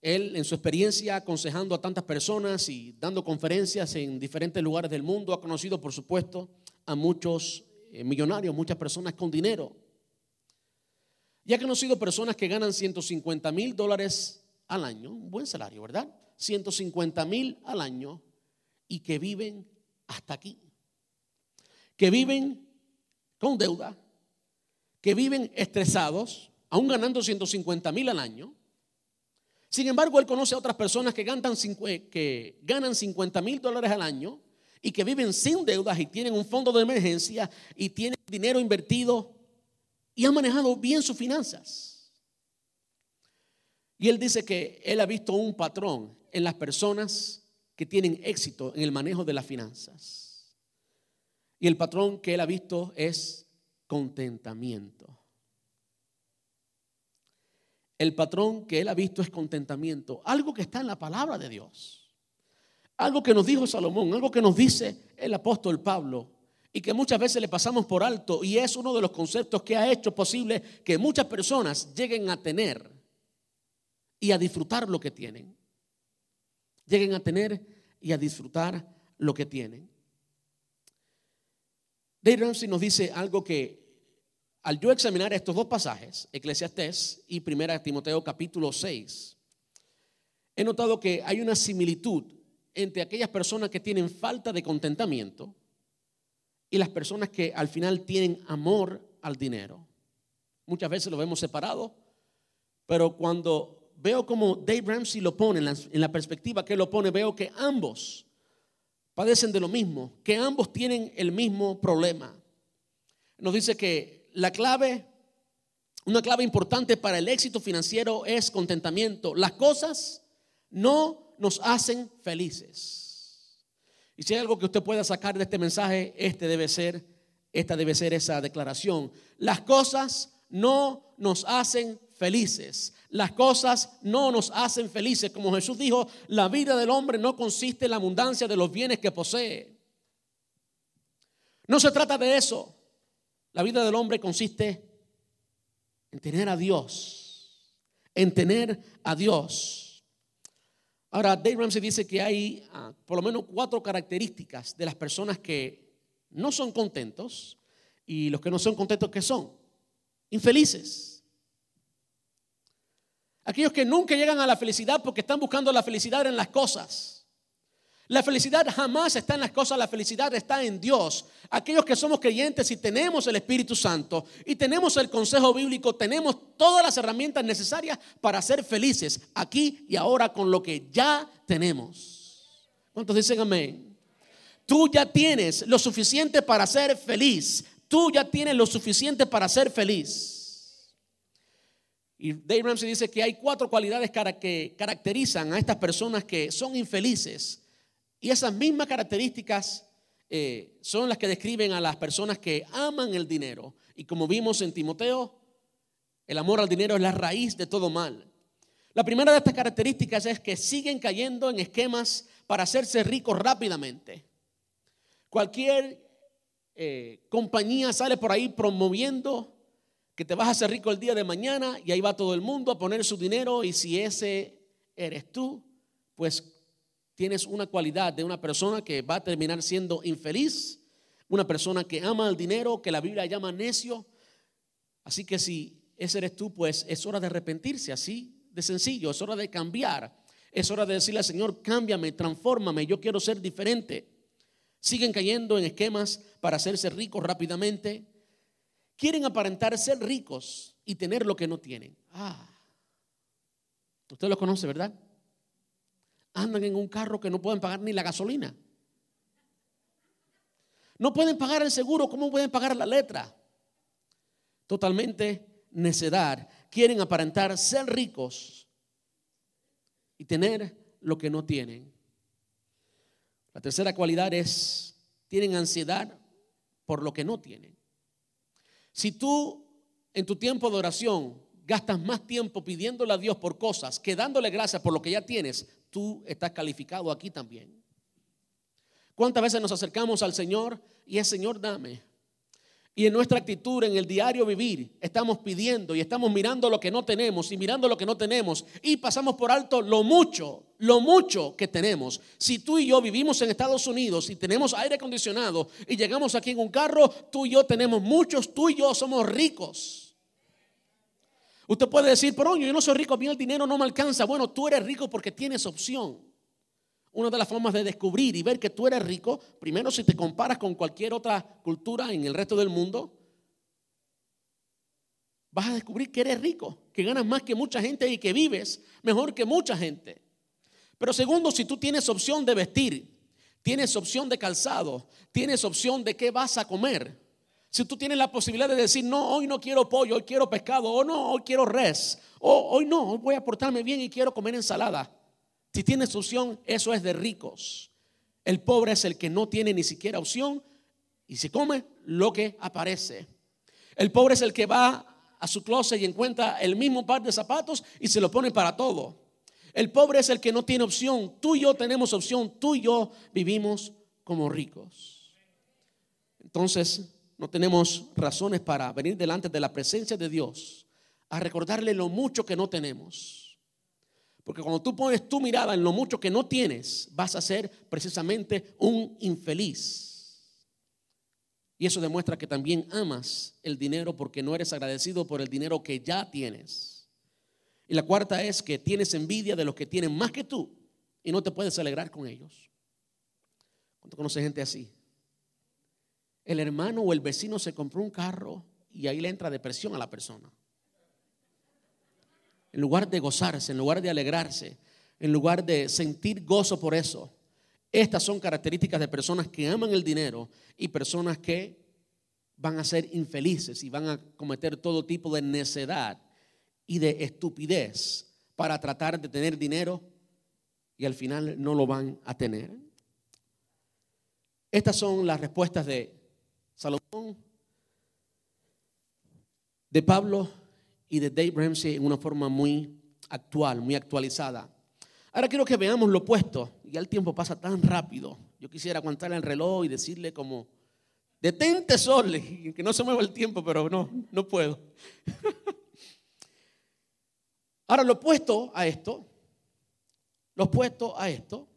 él, en su experiencia aconsejando a tantas personas y dando conferencias en diferentes lugares del mundo, ha conocido, por supuesto, a muchos eh, millonarios, muchas personas con dinero. Y ha conocido personas que ganan 150 mil dólares al año, un buen salario, ¿verdad? 150 mil al año y que viven hasta aquí. Que viven con deuda, que viven estresados, aún ganando 150 mil al año sin embargo, él conoce a otras personas que ganan, que ganan 50 mil dólares al año y que viven sin deudas y tienen un fondo de emergencia y tienen dinero invertido y han manejado bien sus finanzas. Y él dice que él ha visto un patrón en las personas que tienen éxito en el manejo de las finanzas. Y el patrón que él ha visto es contentamiento. El patrón que él ha visto es contentamiento, algo que está en la palabra de Dios. Algo que nos dijo Salomón, algo que nos dice el apóstol Pablo y que muchas veces le pasamos por alto y es uno de los conceptos que ha hecho posible que muchas personas lleguen a tener y a disfrutar lo que tienen. Lleguen a tener y a disfrutar lo que tienen. Dave Ramsey nos dice algo que al yo examinar estos dos pasajes, Eclesiastés y 1 Timoteo capítulo 6, he notado que hay una similitud entre aquellas personas que tienen falta de contentamiento y las personas que al final tienen amor al dinero. Muchas veces lo vemos separado, pero cuando veo como Dave Ramsey lo pone en la, perspectiva que lo pone, veo que ambos padecen de lo mismo, que ambos tienen el mismo problema. Nos dice que la clave, una clave importante para el éxito financiero es contentamiento. Las cosas no nos hacen felices. Y si hay algo que usted pueda sacar de este mensaje, este debe ser, esta debe ser esa declaración. Las cosas no nos hacen felices. Las cosas no nos hacen felices. Como Jesús dijo, la vida del hombre no consiste en la abundancia de los bienes que posee. No se trata de eso. La vida del hombre consiste en tener a Dios, en tener a Dios. Ahora, Dave Ramsey dice que hay ah, por lo menos cuatro características de las personas que no son contentos y los que no son contentos que son. infelices. Aquellos que nunca llegan a la felicidad porque están buscando la felicidad en las cosas. La felicidad jamás está en las cosas, la felicidad está en Dios. Aquellos que somos creyentes y tenemos el Espíritu Santo y tenemos el consejo bíblico, tenemos todas las herramientas necesarias para ser felices aquí y ahora con lo que ya tenemos. ¿Cuántos dicen amén? Tú ya tienes lo suficiente para ser feliz. Tú ya tienes lo suficiente para ser feliz. Y Dave Ramsey dice que hay cuatro cualidades que caracterizan a estas personas que son infelices y esas mismas características eh, son las que describen a las personas que aman el dinero. Y como vimos en Timoteo, el amor al dinero es la raíz de todo mal. La primera de estas características es que siguen cayendo en esquemas para hacerse ricos rápidamente. Cualquier eh, compañía sale por ahí promoviendo que te vas a hacer rico el día de mañana y ahí va todo el mundo a poner su dinero y si ese eres tú, pues tienes una cualidad de una persona que va a terminar siendo infeliz, una persona que ama el dinero, que la Biblia llama necio. Así que si ese eres tú, pues es hora de arrepentirse, así de sencillo, es hora de cambiar, es hora de decirle al Señor, cámbiame, transfórmame, yo quiero ser diferente. Siguen cayendo en esquemas para hacerse ricos rápidamente. Quieren aparentar ser ricos y tener lo que no tienen. Ah, usted lo conoce, ¿verdad? andan en un carro que no pueden pagar ni la gasolina. No pueden pagar el seguro, ¿cómo pueden pagar la letra? Totalmente necedad. Quieren aparentar ser ricos y tener lo que no tienen. La tercera cualidad es, tienen ansiedad por lo que no tienen. Si tú en tu tiempo de oración gastas más tiempo pidiéndole a Dios por cosas que dándole gracias por lo que ya tienes, tú estás calificado aquí también. ¿Cuántas veces nos acercamos al Señor y es Señor, dame? Y en nuestra actitud, en el diario vivir, estamos pidiendo y estamos mirando lo que no tenemos y mirando lo que no tenemos y pasamos por alto lo mucho, lo mucho que tenemos. Si tú y yo vivimos en Estados Unidos y tenemos aire acondicionado y llegamos aquí en un carro, tú y yo tenemos muchos, tú y yo somos ricos. Usted puede decir, pero yo no soy rico, a mí el dinero no me alcanza. Bueno, tú eres rico porque tienes opción. Una de las formas de descubrir y ver que tú eres rico, primero si te comparas con cualquier otra cultura en el resto del mundo, vas a descubrir que eres rico, que ganas más que mucha gente y que vives mejor que mucha gente. Pero segundo, si tú tienes opción de vestir, tienes opción de calzado, tienes opción de qué vas a comer, si tú tienes la posibilidad de decir, no, hoy no quiero pollo, hoy quiero pescado, o no, hoy quiero res, o hoy no, hoy voy a portarme bien y quiero comer ensalada. Si tienes opción, eso es de ricos. El pobre es el que no tiene ni siquiera opción y se come lo que aparece. El pobre es el que va a su closet y encuentra el mismo par de zapatos y se lo pone para todo. El pobre es el que no tiene opción. Tú y yo tenemos opción. Tú y yo vivimos como ricos. Entonces, no tenemos razones para venir delante de la presencia de Dios a recordarle lo mucho que no tenemos. Porque cuando tú pones tu mirada en lo mucho que no tienes, vas a ser precisamente un infeliz. Y eso demuestra que también amas el dinero porque no eres agradecido por el dinero que ya tienes. Y la cuarta es que tienes envidia de los que tienen más que tú y no te puedes alegrar con ellos. ¿Cuánto conoces gente así? el hermano o el vecino se compró un carro y ahí le entra depresión a la persona. En lugar de gozarse, en lugar de alegrarse, en lugar de sentir gozo por eso. Estas son características de personas que aman el dinero y personas que van a ser infelices y van a cometer todo tipo de necedad y de estupidez para tratar de tener dinero y al final no lo van a tener. Estas son las respuestas de Salomón, de Pablo y de Dave Ramsey en una forma muy actual, muy actualizada. Ahora quiero que veamos lo opuesto. Ya el tiempo pasa tan rápido. Yo quisiera aguantar el reloj y decirle como, detente sol, que no se mueva el tiempo, pero no, no puedo. Ahora lo opuesto a esto, lo opuesto a esto,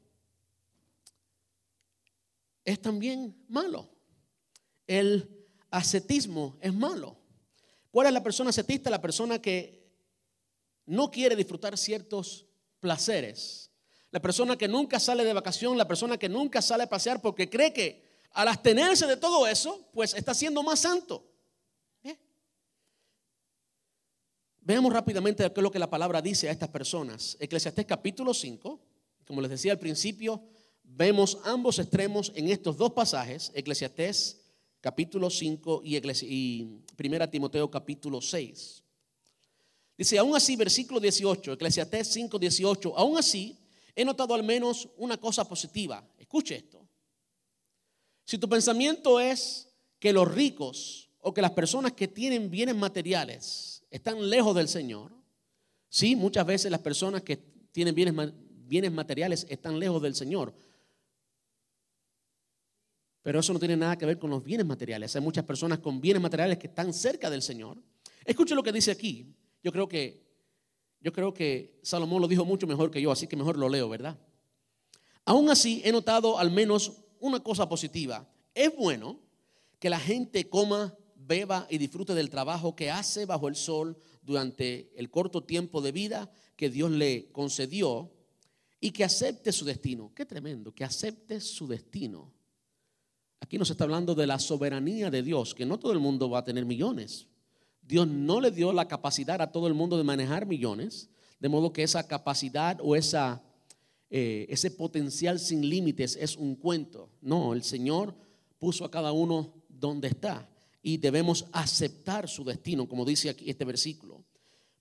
es también malo el ascetismo es malo. ¿Cuál es la persona ascetista? La persona que no quiere disfrutar ciertos placeres. La persona que nunca sale de vacación, la persona que nunca sale a pasear porque cree que al abstenerse de todo eso, pues está siendo más santo. Veamos rápidamente qué es lo que la palabra dice a estas personas. Eclesiastés capítulo 5, como les decía al principio, vemos ambos extremos en estos dos pasajes, Eclesiastés capítulo 5 y, y 1 Timoteo capítulo 6. Dice, aún así, versículo 18, Eclesiastés 5, 18, aún así he notado al menos una cosa positiva. Escuche esto. Si tu pensamiento es que los ricos o que las personas que tienen bienes materiales están lejos del Señor. Sí, muchas veces las personas que tienen bienes, bienes materiales están lejos del Señor. Pero eso no tiene nada que ver con los bienes materiales. Hay muchas personas con bienes materiales que están cerca del Señor. Escuche lo que dice aquí. Yo creo que yo creo que Salomón lo dijo mucho mejor que yo, así que mejor lo leo, ¿verdad? Aún así he notado al menos una cosa positiva. Es bueno que la gente coma beba y disfrute del trabajo que hace bajo el sol durante el corto tiempo de vida que Dios le concedió y que acepte su destino. Qué tremendo, que acepte su destino. Aquí nos está hablando de la soberanía de Dios, que no todo el mundo va a tener millones. Dios no le dio la capacidad a todo el mundo de manejar millones, de modo que esa capacidad o esa, eh, ese potencial sin límites es un cuento. No, el Señor puso a cada uno donde está y debemos aceptar su destino, como dice aquí este versículo.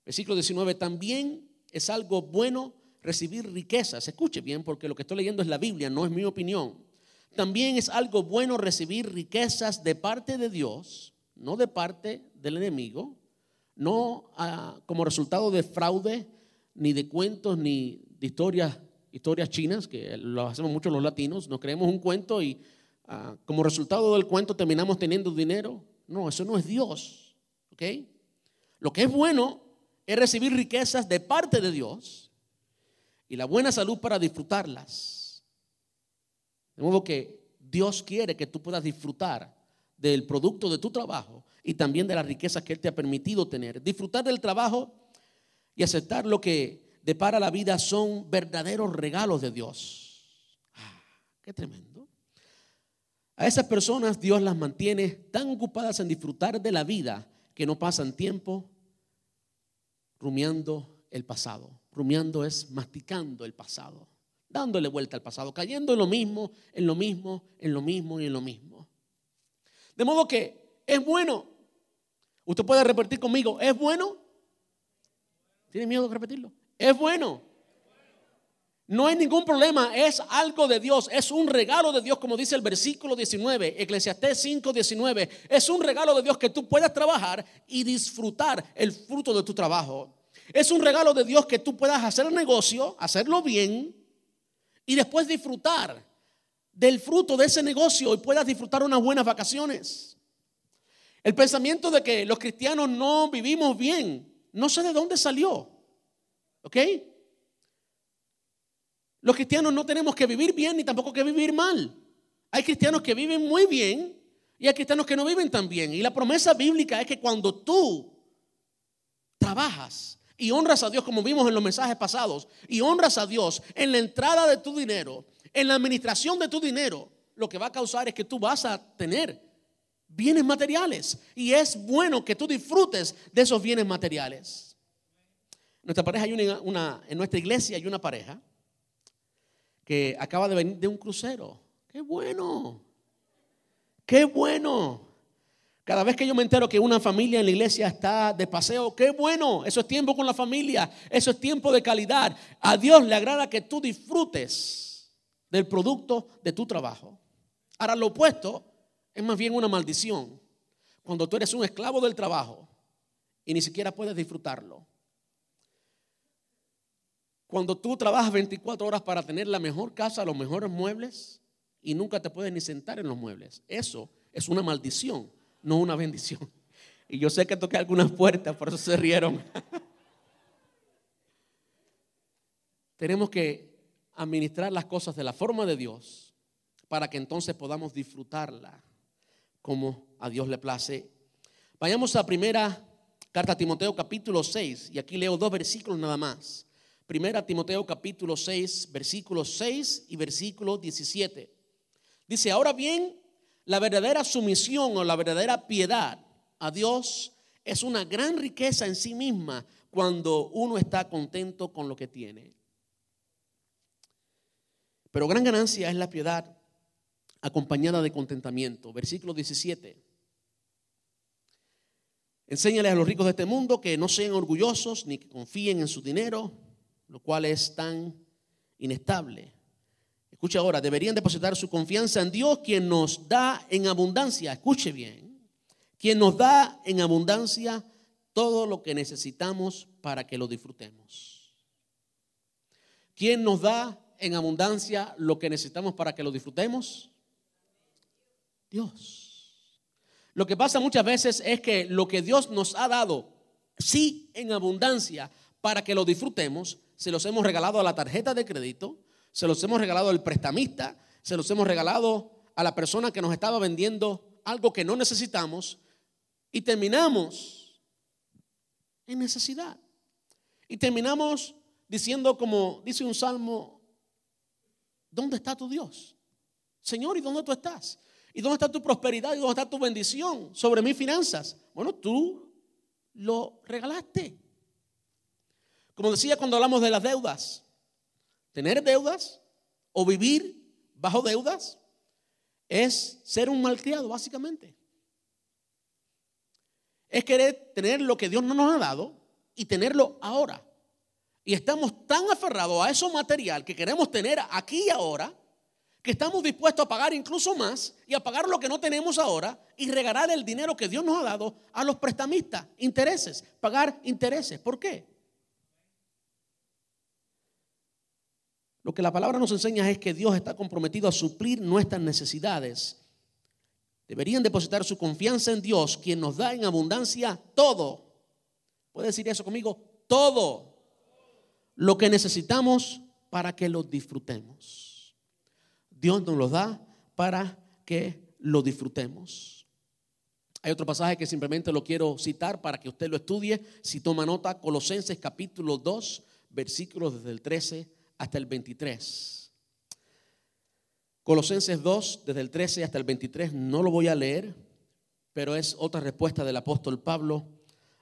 Versículo 19, también es algo bueno recibir riquezas. Escuche bien, porque lo que estoy leyendo es la Biblia, no es mi opinión. También es algo bueno recibir riquezas de parte de Dios, no de parte del enemigo, no ah, como resultado de fraude, ni de cuentos, ni de historias, historias chinas, que lo hacemos mucho los latinos, nos creemos un cuento y Ah, como resultado del cuento terminamos teniendo dinero. No, eso no es Dios. ¿Ok? Lo que es bueno es recibir riquezas de parte de Dios y la buena salud para disfrutarlas. De modo que Dios quiere que tú puedas disfrutar del producto de tu trabajo y también de las riquezas que Él te ha permitido tener. Disfrutar del trabajo y aceptar lo que depara la vida son verdaderos regalos de Dios. Ah, qué tremendo. A esas personas Dios las mantiene tan ocupadas en disfrutar de la vida que no pasan tiempo rumiando el pasado. Rumiando es masticando el pasado, dándole vuelta al pasado, cayendo en lo mismo, en lo mismo, en lo mismo y en lo mismo. De modo que es bueno. Usted puede repetir conmigo, ¿es bueno? ¿Tiene miedo de repetirlo? Es bueno. No hay ningún problema, es algo de Dios, es un regalo de Dios, como dice el versículo 19, Eclesiastés 5, 19. Es un regalo de Dios que tú puedas trabajar y disfrutar el fruto de tu trabajo. Es un regalo de Dios que tú puedas hacer el negocio, hacerlo bien y después disfrutar del fruto de ese negocio y puedas disfrutar unas buenas vacaciones. El pensamiento de que los cristianos no vivimos bien, no sé de dónde salió. ¿Ok? Los cristianos no tenemos que vivir bien ni tampoco que vivir mal. Hay cristianos que viven muy bien y hay cristianos que no viven tan bien. Y la promesa bíblica es que cuando tú trabajas y honras a Dios como vimos en los mensajes pasados y honras a Dios en la entrada de tu dinero, en la administración de tu dinero, lo que va a causar es que tú vas a tener bienes materiales y es bueno que tú disfrutes de esos bienes materiales. Nuestra pareja hay una en nuestra iglesia hay una pareja que acaba de venir de un crucero. Qué bueno. Qué bueno. Cada vez que yo me entero que una familia en la iglesia está de paseo, qué bueno. Eso es tiempo con la familia. Eso es tiempo de calidad. A Dios le agrada que tú disfrutes del producto de tu trabajo. Ahora, lo opuesto es más bien una maldición. Cuando tú eres un esclavo del trabajo y ni siquiera puedes disfrutarlo. Cuando tú trabajas 24 horas para tener la mejor casa, los mejores muebles y nunca te puedes ni sentar en los muebles. Eso es una maldición, no una bendición. Y yo sé que toqué algunas puertas, por eso se rieron. Tenemos que administrar las cosas de la forma de Dios para que entonces podamos disfrutarla como a Dios le place. Vayamos a primera Carta a Timoteo capítulo 6, y aquí leo dos versículos nada más. Primera Timoteo capítulo 6, versículo 6 y versículo 17. Dice, ahora bien, la verdadera sumisión o la verdadera piedad a Dios es una gran riqueza en sí misma cuando uno está contento con lo que tiene. Pero gran ganancia es la piedad acompañada de contentamiento. Versículo 17. Enséñale a los ricos de este mundo que no sean orgullosos ni que confíen en su dinero, lo cual es tan inestable. Escuche ahora, deberían depositar su confianza en Dios, quien nos da en abundancia, escuche bien, quien nos da en abundancia todo lo que necesitamos para que lo disfrutemos. ¿Quién nos da en abundancia lo que necesitamos para que lo disfrutemos? Dios. Lo que pasa muchas veces es que lo que Dios nos ha dado, sí, en abundancia, para que lo disfrutemos, se los hemos regalado a la tarjeta de crédito, se los hemos regalado al prestamista, se los hemos regalado a la persona que nos estaba vendiendo algo que no necesitamos y terminamos en necesidad. Y terminamos diciendo como dice un salmo, ¿dónde está tu Dios? Señor, ¿y dónde tú estás? ¿Y dónde está tu prosperidad? ¿Y dónde está tu bendición sobre mis finanzas? Bueno, tú lo regalaste. Como decía cuando hablamos de las deudas, tener deudas o vivir bajo deudas es ser un malcriado, básicamente. Es querer tener lo que Dios no nos ha dado y tenerlo ahora. Y estamos tan aferrados a eso material que queremos tener aquí y ahora que estamos dispuestos a pagar incluso más y a pagar lo que no tenemos ahora y regalar el dinero que Dios nos ha dado a los prestamistas, intereses, pagar intereses. ¿Por qué? Lo que la palabra nos enseña es que Dios está comprometido a suplir nuestras necesidades. Deberían depositar su confianza en Dios, quien nos da en abundancia todo. ¿Puede decir eso conmigo? Todo lo que necesitamos para que lo disfrutemos. Dios nos los da para que lo disfrutemos. Hay otro pasaje que simplemente lo quiero citar para que usted lo estudie. Si toma nota, Colosenses capítulo 2, versículos desde el 13 hasta el 23. Colosenses 2, desde el 13 hasta el 23, no lo voy a leer, pero es otra respuesta del apóstol Pablo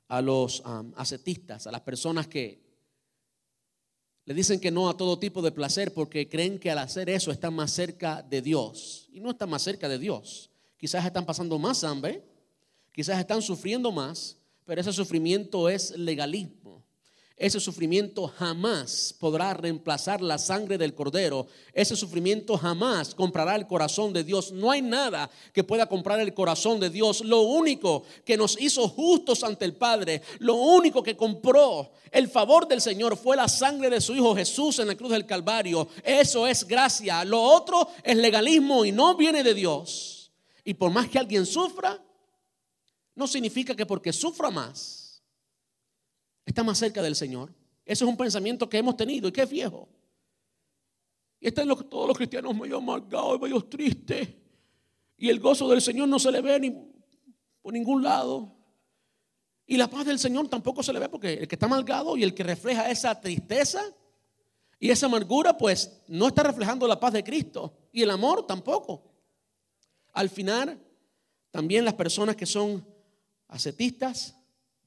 a los um, ascetistas, a las personas que le dicen que no a todo tipo de placer porque creen que al hacer eso están más cerca de Dios. Y no están más cerca de Dios. Quizás están pasando más hambre, quizás están sufriendo más, pero ese sufrimiento es legalismo. Ese sufrimiento jamás podrá reemplazar la sangre del cordero. Ese sufrimiento jamás comprará el corazón de Dios. No hay nada que pueda comprar el corazón de Dios. Lo único que nos hizo justos ante el Padre, lo único que compró el favor del Señor fue la sangre de su Hijo Jesús en la cruz del Calvario. Eso es gracia. Lo otro es legalismo y no viene de Dios. Y por más que alguien sufra, no significa que porque sufra más está más cerca del Señor. Ese es un pensamiento que hemos tenido y que es viejo. Y están todos los cristianos medio amargados y medio tristes. Y el gozo del Señor no se le ve ni por ningún lado. Y la paz del Señor tampoco se le ve porque el que está amargado y el que refleja esa tristeza y esa amargura, pues no está reflejando la paz de Cristo. Y el amor tampoco. Al final, también las personas que son ascetistas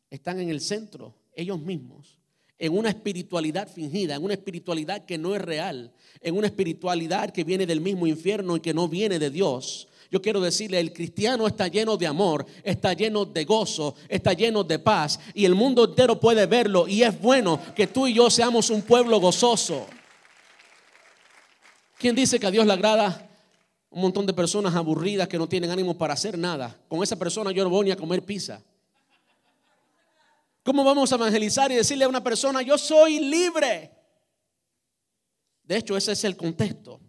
están en el centro ellos mismos en una espiritualidad fingida, en una espiritualidad que no es real, en una espiritualidad que viene del mismo infierno y que no viene de Dios. Yo quiero decirle, el cristiano está lleno de amor, está lleno de gozo, está lleno de paz y el mundo entero puede verlo y es bueno que tú y yo seamos un pueblo gozoso. ¿Quién dice que a Dios le agrada un montón de personas aburridas que no tienen ánimo para hacer nada? Con esa persona yo no voy ni a comer pizza. ¿Cómo vamos a evangelizar y decirle a una persona, yo soy libre? De hecho, ese es el contexto.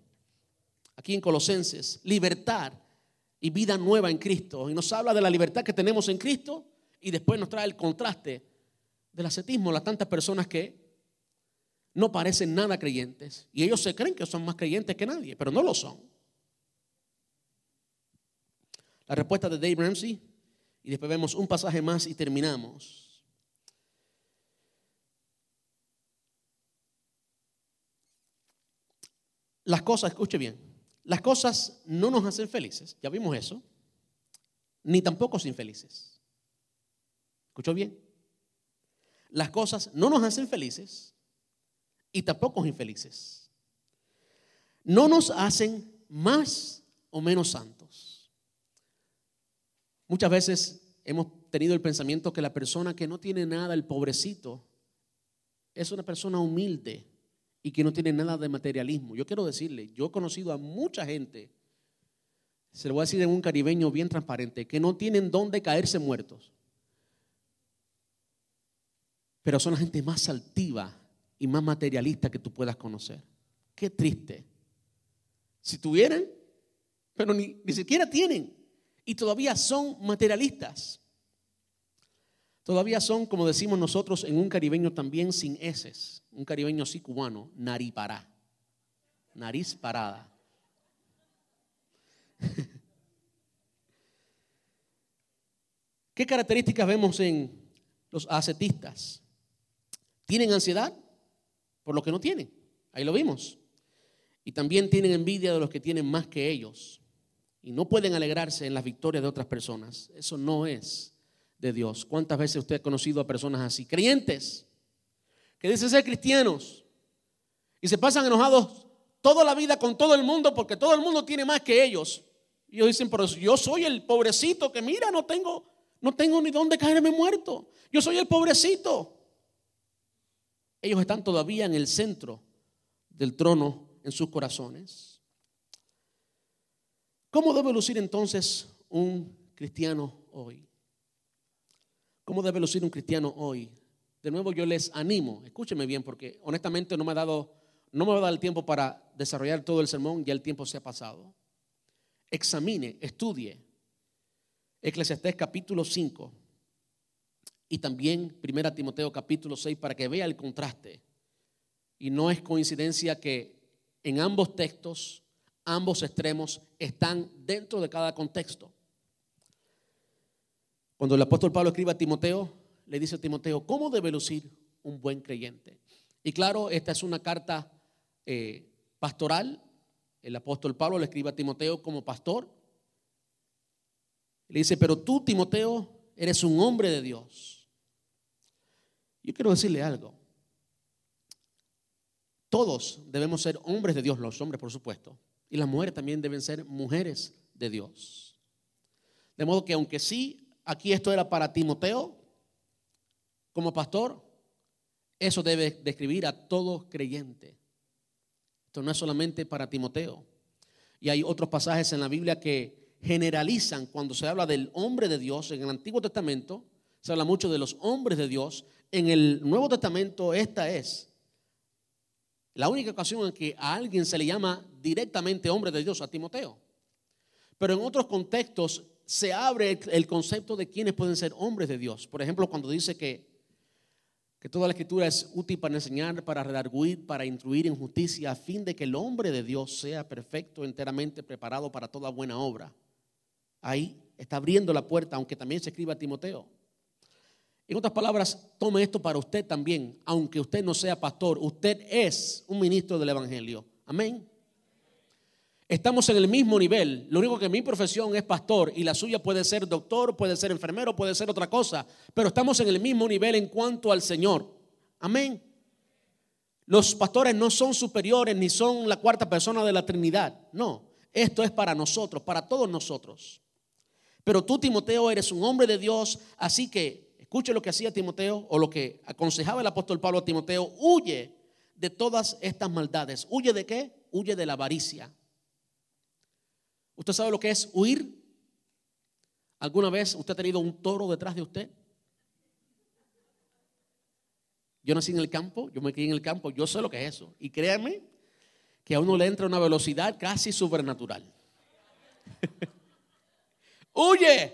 Aquí en Colosenses, libertad y vida nueva en Cristo. Y nos habla de la libertad que tenemos en Cristo y después nos trae el contraste del ascetismo, las tantas personas que no parecen nada creyentes y ellos se creen que son más creyentes que nadie, pero no lo son. La respuesta de Dave Ramsey y después vemos un pasaje más y terminamos. Las cosas, escuche bien, las cosas no nos hacen felices, ya vimos eso, ni tampoco infelices. ¿Escuchó bien? Las cosas no nos hacen felices y tampoco infelices. No nos hacen más o menos santos. Muchas veces hemos tenido el pensamiento que la persona que no tiene nada, el pobrecito, es una persona humilde y que no tiene nada de materialismo. Yo quiero decirle, yo he conocido a mucha gente, se lo voy a decir en un caribeño bien transparente, que no tienen dónde caerse muertos. Pero son la gente más altiva y más materialista que tú puedas conocer. Qué triste. Si tuvieran, pero ni, ni siquiera tienen. Y todavía son materialistas. Todavía son, como decimos nosotros, en un caribeño también sin heces. Un caribeño así cubano, naripará. Nariz parada. ¿Qué características vemos en los ascetistas? ¿Tienen ansiedad por lo que no tienen? Ahí lo vimos. Y también tienen envidia de los que tienen más que ellos. Y no pueden alegrarse en las victorias de otras personas. Eso no es de Dios. ¿Cuántas veces usted ha conocido a personas así? Creyentes que dicen ser cristianos y se pasan enojados toda la vida con todo el mundo porque todo el mundo tiene más que ellos. Y ellos dicen, pero yo soy el pobrecito que mira, no tengo, no tengo ni dónde caerme muerto. Yo soy el pobrecito. Ellos están todavía en el centro del trono en sus corazones. ¿Cómo debe lucir entonces un cristiano hoy? ¿Cómo debe lucir un cristiano hoy? De nuevo yo les animo, escúcheme bien porque honestamente no me ha dado, no me va a dar el tiempo para desarrollar todo el sermón, ya el tiempo se ha pasado. Examine, estudie Eclesiastés capítulo 5 y también 1 Timoteo capítulo 6 para que vea el contraste. Y no es coincidencia que en ambos textos, ambos extremos están dentro de cada contexto. Cuando el apóstol Pablo escribe a Timoteo, le dice a Timoteo, ¿cómo debe lucir un buen creyente? Y claro, esta es una carta eh, pastoral. El apóstol Pablo le escribe a Timoteo como pastor. Le dice, pero tú, Timoteo, eres un hombre de Dios. Yo quiero decirle algo. Todos debemos ser hombres de Dios, los hombres por supuesto, y las mujeres también deben ser mujeres de Dios. De modo que aunque sí aquí esto era para Timoteo, como pastor, eso debe describir a todo creyente. Esto no es solamente para Timoteo. Y hay otros pasajes en la Biblia que generalizan cuando se habla del hombre de Dios. En el Antiguo Testamento se habla mucho de los hombres de Dios. En el Nuevo Testamento esta es la única ocasión en que a alguien se le llama directamente hombre de Dios, a Timoteo. Pero en otros contextos se abre el concepto de quienes pueden ser hombres de Dios. Por ejemplo, cuando dice que, que toda la escritura es útil para enseñar, para redarguir, para instruir en justicia, a fin de que el hombre de Dios sea perfecto, enteramente preparado para toda buena obra. Ahí está abriendo la puerta, aunque también se escriba a Timoteo. En otras palabras, tome esto para usted también, aunque usted no sea pastor, usted es un ministro del Evangelio. Amén. Estamos en el mismo nivel. Lo único que mi profesión es pastor y la suya puede ser doctor, puede ser enfermero, puede ser otra cosa. Pero estamos en el mismo nivel en cuanto al Señor. Amén. Los pastores no son superiores ni son la cuarta persona de la Trinidad. No, esto es para nosotros, para todos nosotros. Pero tú, Timoteo, eres un hombre de Dios, así que escuche lo que hacía Timoteo o lo que aconsejaba el apóstol Pablo a Timoteo. Huye de todas estas maldades. ¿Huye de qué? Huye de la avaricia. ¿Usted sabe lo que es huir? ¿Alguna vez usted ha tenido un toro detrás de usted? Yo nací en el campo, yo me crié en el campo, yo sé lo que es eso. Y créanme que a uno le entra una velocidad casi sobrenatural. Huye,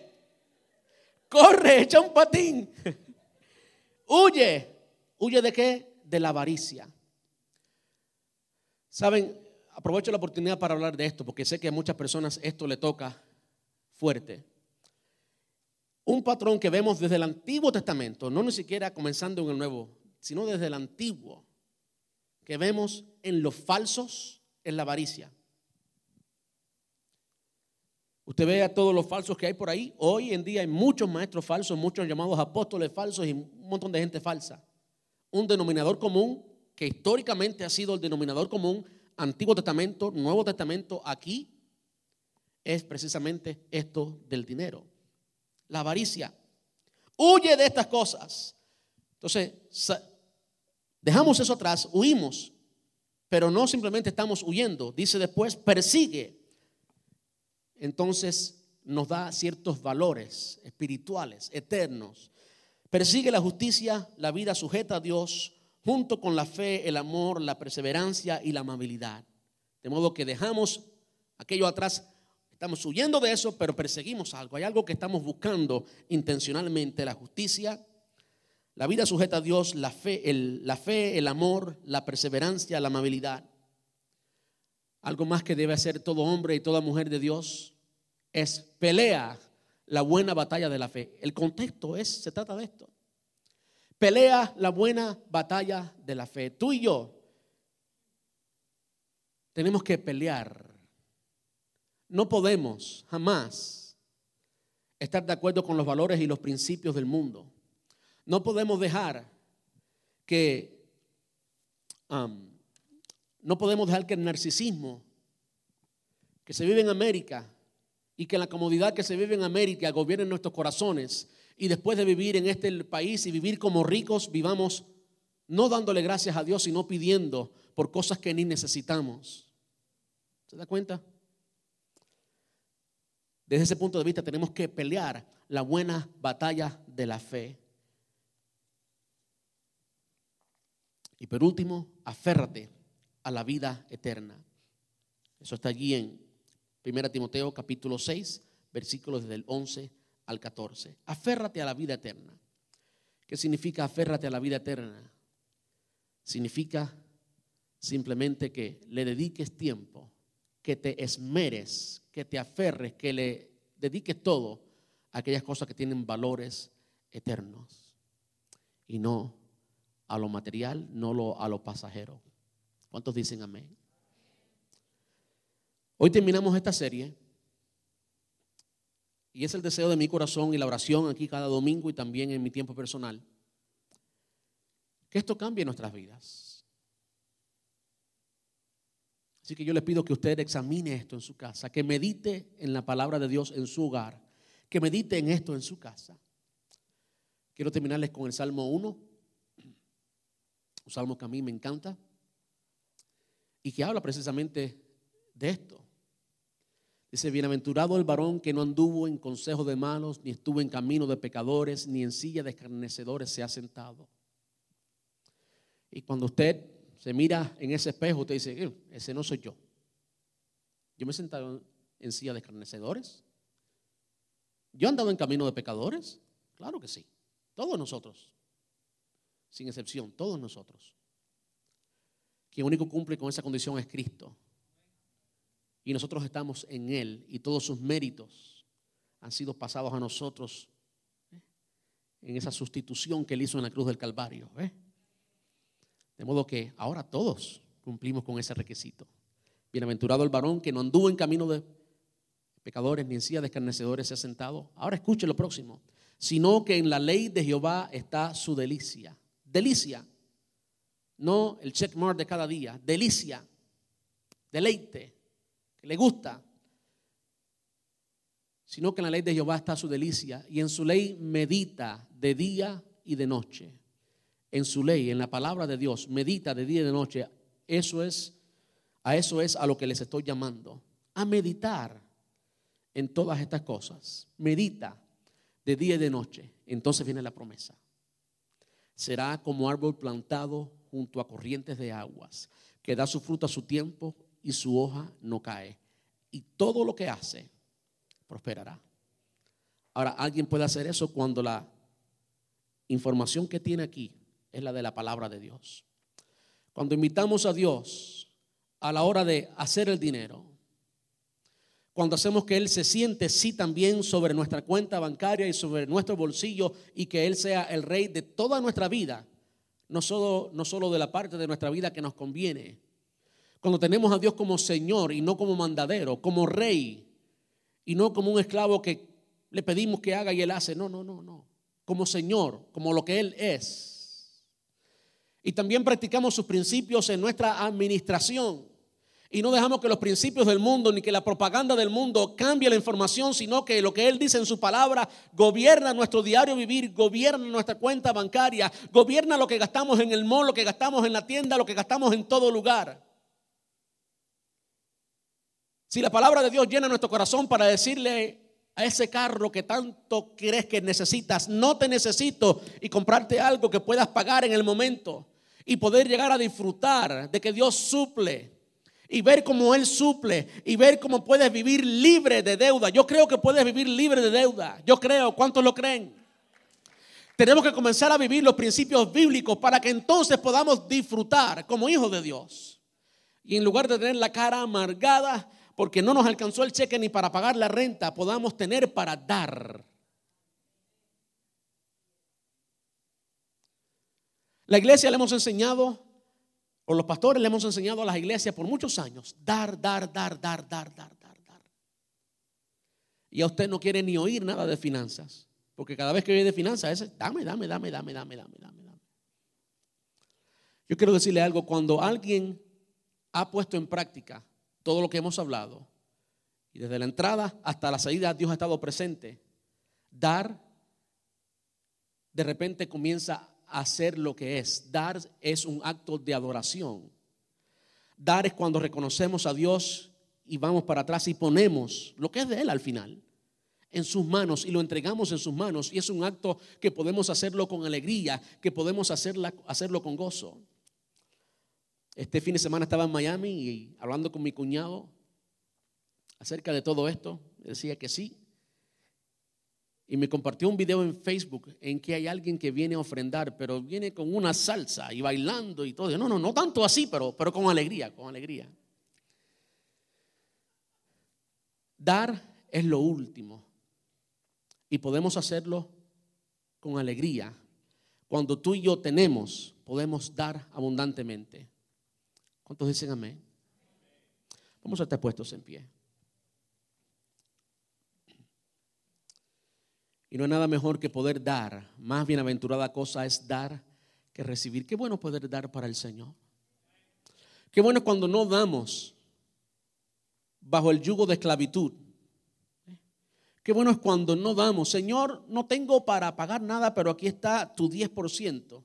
corre, echa un patín. Huye, huye de qué? De la avaricia. Saben, aprovecho la oportunidad para hablar de esto, porque sé que a muchas personas esto le toca fuerte. Un patrón que vemos desde el Antiguo Testamento, no ni siquiera comenzando en el Nuevo, sino desde el Antiguo, que vemos en los falsos es la avaricia. Usted ve a todos los falsos que hay por ahí. Hoy en día hay muchos maestros falsos, muchos llamados apóstoles falsos y un montón de gente falsa. Un denominador común que históricamente ha sido el denominador común, Antiguo Testamento, Nuevo Testamento, aquí es precisamente esto del dinero. La avaricia. Huye de estas cosas. Entonces, dejamos eso atrás, huimos, pero no simplemente estamos huyendo. Dice después, persigue entonces nos da ciertos valores espirituales, eternos. Persigue la justicia, la vida sujeta a Dios, junto con la fe, el amor, la perseverancia y la amabilidad. De modo que dejamos aquello atrás, estamos huyendo de eso, pero perseguimos algo. Hay algo que estamos buscando intencionalmente, la justicia, la vida sujeta a Dios, la fe, el, la fe, el amor, la perseverancia, la amabilidad. Algo más que debe hacer todo hombre y toda mujer de Dios es pelea la buena batalla de la fe. El contexto es, se trata de esto. Pelea la buena batalla de la fe. Tú y yo tenemos que pelear. No podemos jamás estar de acuerdo con los valores y los principios del mundo. No podemos dejar que um, no podemos dejar que el narcisismo que se vive en América y que la comodidad que se vive en América gobierne nuestros corazones y después de vivir en este país y vivir como ricos, vivamos no dándole gracias a Dios, sino pidiendo por cosas que ni necesitamos. ¿Se da cuenta? Desde ese punto de vista tenemos que pelear la buena batalla de la fe. Y por último, aférrate a la vida eterna. Eso está allí en 1 Timoteo capítulo 6, versículos desde el 11 al 14. Aférrate a la vida eterna. ¿Qué significa aférrate a la vida eterna? Significa simplemente que le dediques tiempo, que te esmeres, que te aferres, que le dediques todo a aquellas cosas que tienen valores eternos y no a lo material, no a lo pasajero. ¿Cuántos dicen amén? Hoy terminamos esta serie y es el deseo de mi corazón y la oración aquí cada domingo y también en mi tiempo personal, que esto cambie nuestras vidas. Así que yo le pido que usted examine esto en su casa, que medite en la palabra de Dios en su hogar, que medite en esto en su casa. Quiero terminarles con el Salmo 1, un salmo que a mí me encanta y que habla precisamente de esto. Dice, bienaventurado el varón que no anduvo en consejo de malos, ni estuvo en camino de pecadores, ni en silla de escarnecedores se ha sentado. Y cuando usted se mira en ese espejo, usted dice, eh, ese no soy yo. Yo me he sentado en silla de escarnecedores. ¿Yo he andado en camino de pecadores? Claro que sí. Todos nosotros. Sin excepción, todos nosotros. Quien único cumple con esa condición es Cristo y nosotros estamos en Él y todos sus méritos han sido pasados a nosotros ¿eh? en esa sustitución que Él hizo en la cruz del Calvario. ¿eh? De modo que ahora todos cumplimos con ese requisito. Bienaventurado el varón que no anduvo en camino de pecadores ni en silla de escarnecedores se ha sentado. Ahora escuche lo próximo. Sino que en la ley de Jehová está su delicia. Delicia. No el checkmark de cada día. Delicia. Deleite le gusta, sino que en la ley de Jehová está su delicia y en su ley medita de día y de noche. En su ley, en la palabra de Dios, medita de día y de noche. Eso es, a eso es a lo que les estoy llamando, a meditar en todas estas cosas. Medita de día y de noche. Entonces viene la promesa. Será como árbol plantado junto a corrientes de aguas, que da su fruto a su tiempo y su hoja no cae. Y todo lo que hace prosperará. Ahora, alguien puede hacer eso cuando la información que tiene aquí es la de la palabra de Dios. Cuando invitamos a Dios a la hora de hacer el dinero, cuando hacemos que Él se siente sí también sobre nuestra cuenta bancaria y sobre nuestro bolsillo y que Él sea el rey de toda nuestra vida, no solo, no solo de la parte de nuestra vida que nos conviene, Cuando tenemos a Dios como Señor y no como mandadero, como rey y no como un esclavo que le pedimos que haga y Él hace. No, no, no, no. Como Señor, como lo que Él es. Y también practicamos sus principios en nuestra administración. Y no dejamos que los principios del mundo ni que la propaganda del mundo cambie la información, sino que lo que Él dice en su palabra gobierna nuestro diario vivir, gobierna nuestra cuenta bancaria, gobierna lo que gastamos en el mall, lo que gastamos en la tienda, lo que gastamos en todo lugar. Si la palabra de Dios llena nuestro corazón para decirle a ese carro que tanto crees que necesitas, no te necesito, y comprarte algo que puedas pagar en el momento y poder llegar a disfrutar de que Dios suple y ver cómo Él suple y ver cómo puedes vivir libre de deuda. Yo creo que puedes vivir libre de deuda. Yo creo, ¿cuántos lo creen? Tenemos que comenzar a vivir los principios bíblicos para que entonces podamos disfrutar como hijos de Dios. Y en lugar de tener la cara amargada porque no nos alcanzó el cheque ni para pagar la renta, podamos tener para dar. La iglesia le hemos enseñado o los pastores le hemos enseñado a las iglesias por muchos años, dar, dar, dar, dar, dar, dar, dar, dar. Y a usted no quiere ni oír nada de finanzas, porque cada vez que oye de finanzas es dame, dame, dame, dame, dame, dame, dame, dame. Yo quiero decirle algo, cuando alguien ha puesto en práctica todo lo que hemos hablado, y desde la entrada hasta la salida Dios ha estado presente, dar de repente comienza hacer lo que es. Dar es un acto de adoración. Dar es cuando reconocemos a Dios y vamos para atrás y ponemos lo que es de Él al final en sus manos y lo entregamos en sus manos. Y es un acto que podemos hacerlo con alegría, que podemos hacerlo con gozo. Este fin de semana estaba en Miami y hablando con mi cuñado acerca de todo esto. Decía que sí, y me compartió un video en Facebook en que hay alguien que viene a ofrendar, pero viene con una salsa y bailando y todo. No, no, no tanto así, pero, pero con alegría, con alegría. Dar es lo último y podemos hacerlo con alegría. Cuando tú y yo tenemos, podemos dar abundantemente. ¿Cuántos dicen amén? Vamos a estar puestos en pie. Y no hay nada mejor que poder dar. Más bienaventurada cosa es dar que recibir. Qué bueno poder dar para el Señor. Qué bueno cuando no damos bajo el yugo de esclavitud. Qué bueno es cuando no damos. Señor, no tengo para pagar nada, pero aquí está tu 10%.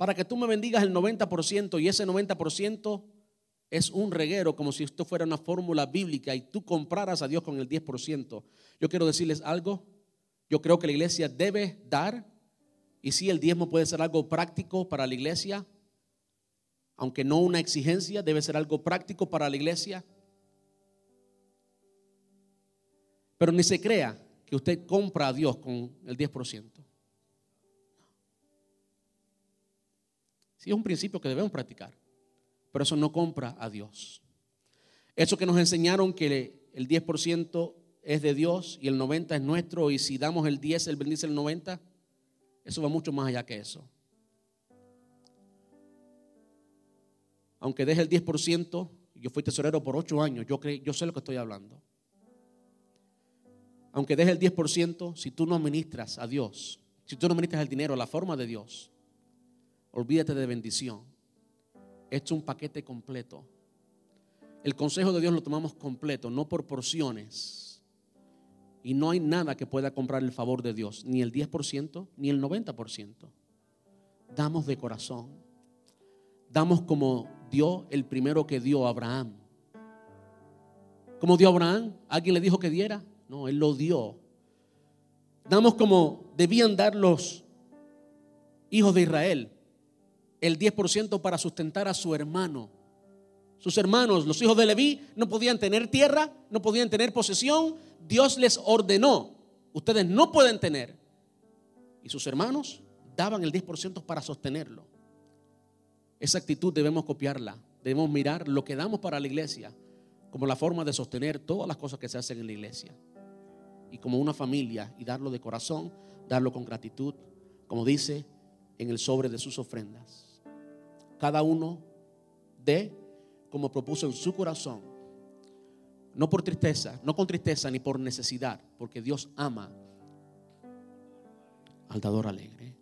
Para que tú me bendigas el 90% y ese 90% es un reguero como si esto fuera una fórmula bíblica y tú compraras a Dios con el 10%. Yo quiero decirles algo. Yo creo que la iglesia debe dar y si el diezmo puede ser algo práctico para la iglesia, aunque no una exigencia, debe ser algo práctico para la iglesia. Pero ni se crea que usted compra a Dios con el 10%. Sí, es un principio que debemos practicar pero eso no compra a Dios. Eso que nos enseñaron que el 10% es de Dios y el 90% es nuestro y si damos el 10, Él bendice el 90%, eso va mucho más allá que eso. Aunque deje el 10%, yo fui tesorero por 8 años, yo, yo sé lo que estoy hablando. Aunque deje el 10%, si tú no ministras a Dios, si tú no ministras el dinero, la forma de Dios, olvídate de bendición es un paquete completo. El consejo de Dios lo tomamos completo, no por porciones. Y no hay nada que pueda comprar el favor de Dios, ni el 10%, ni el 90%. Damos de corazón. Damos como dio el primero que dio a Abraham. ¿Cómo dio Abraham? ¿Alguien le dijo que diera? No, él lo dio. Damos como debían dar los hijos de Israel el 10% para sustentar a su hermano. Sus hermanos, los hijos de Leví, no podían tener tierra, no podían tener posesión. Dios les ordenó, ustedes no pueden tener. Y sus hermanos daban el 10% para sostenerlo. Esa actitud debemos copiarla. Debemos mirar lo que damos para la iglesia como la forma de sostener todas las cosas que se hacen en la iglesia. Y como una familia y darlo de corazón, darlo con gratitud, como dice en el sobre de sus ofrendas cada uno dé como propuso en su corazón. No por tristeza, no con tristeza ni por necesidad, porque Dios ama al dador alegre.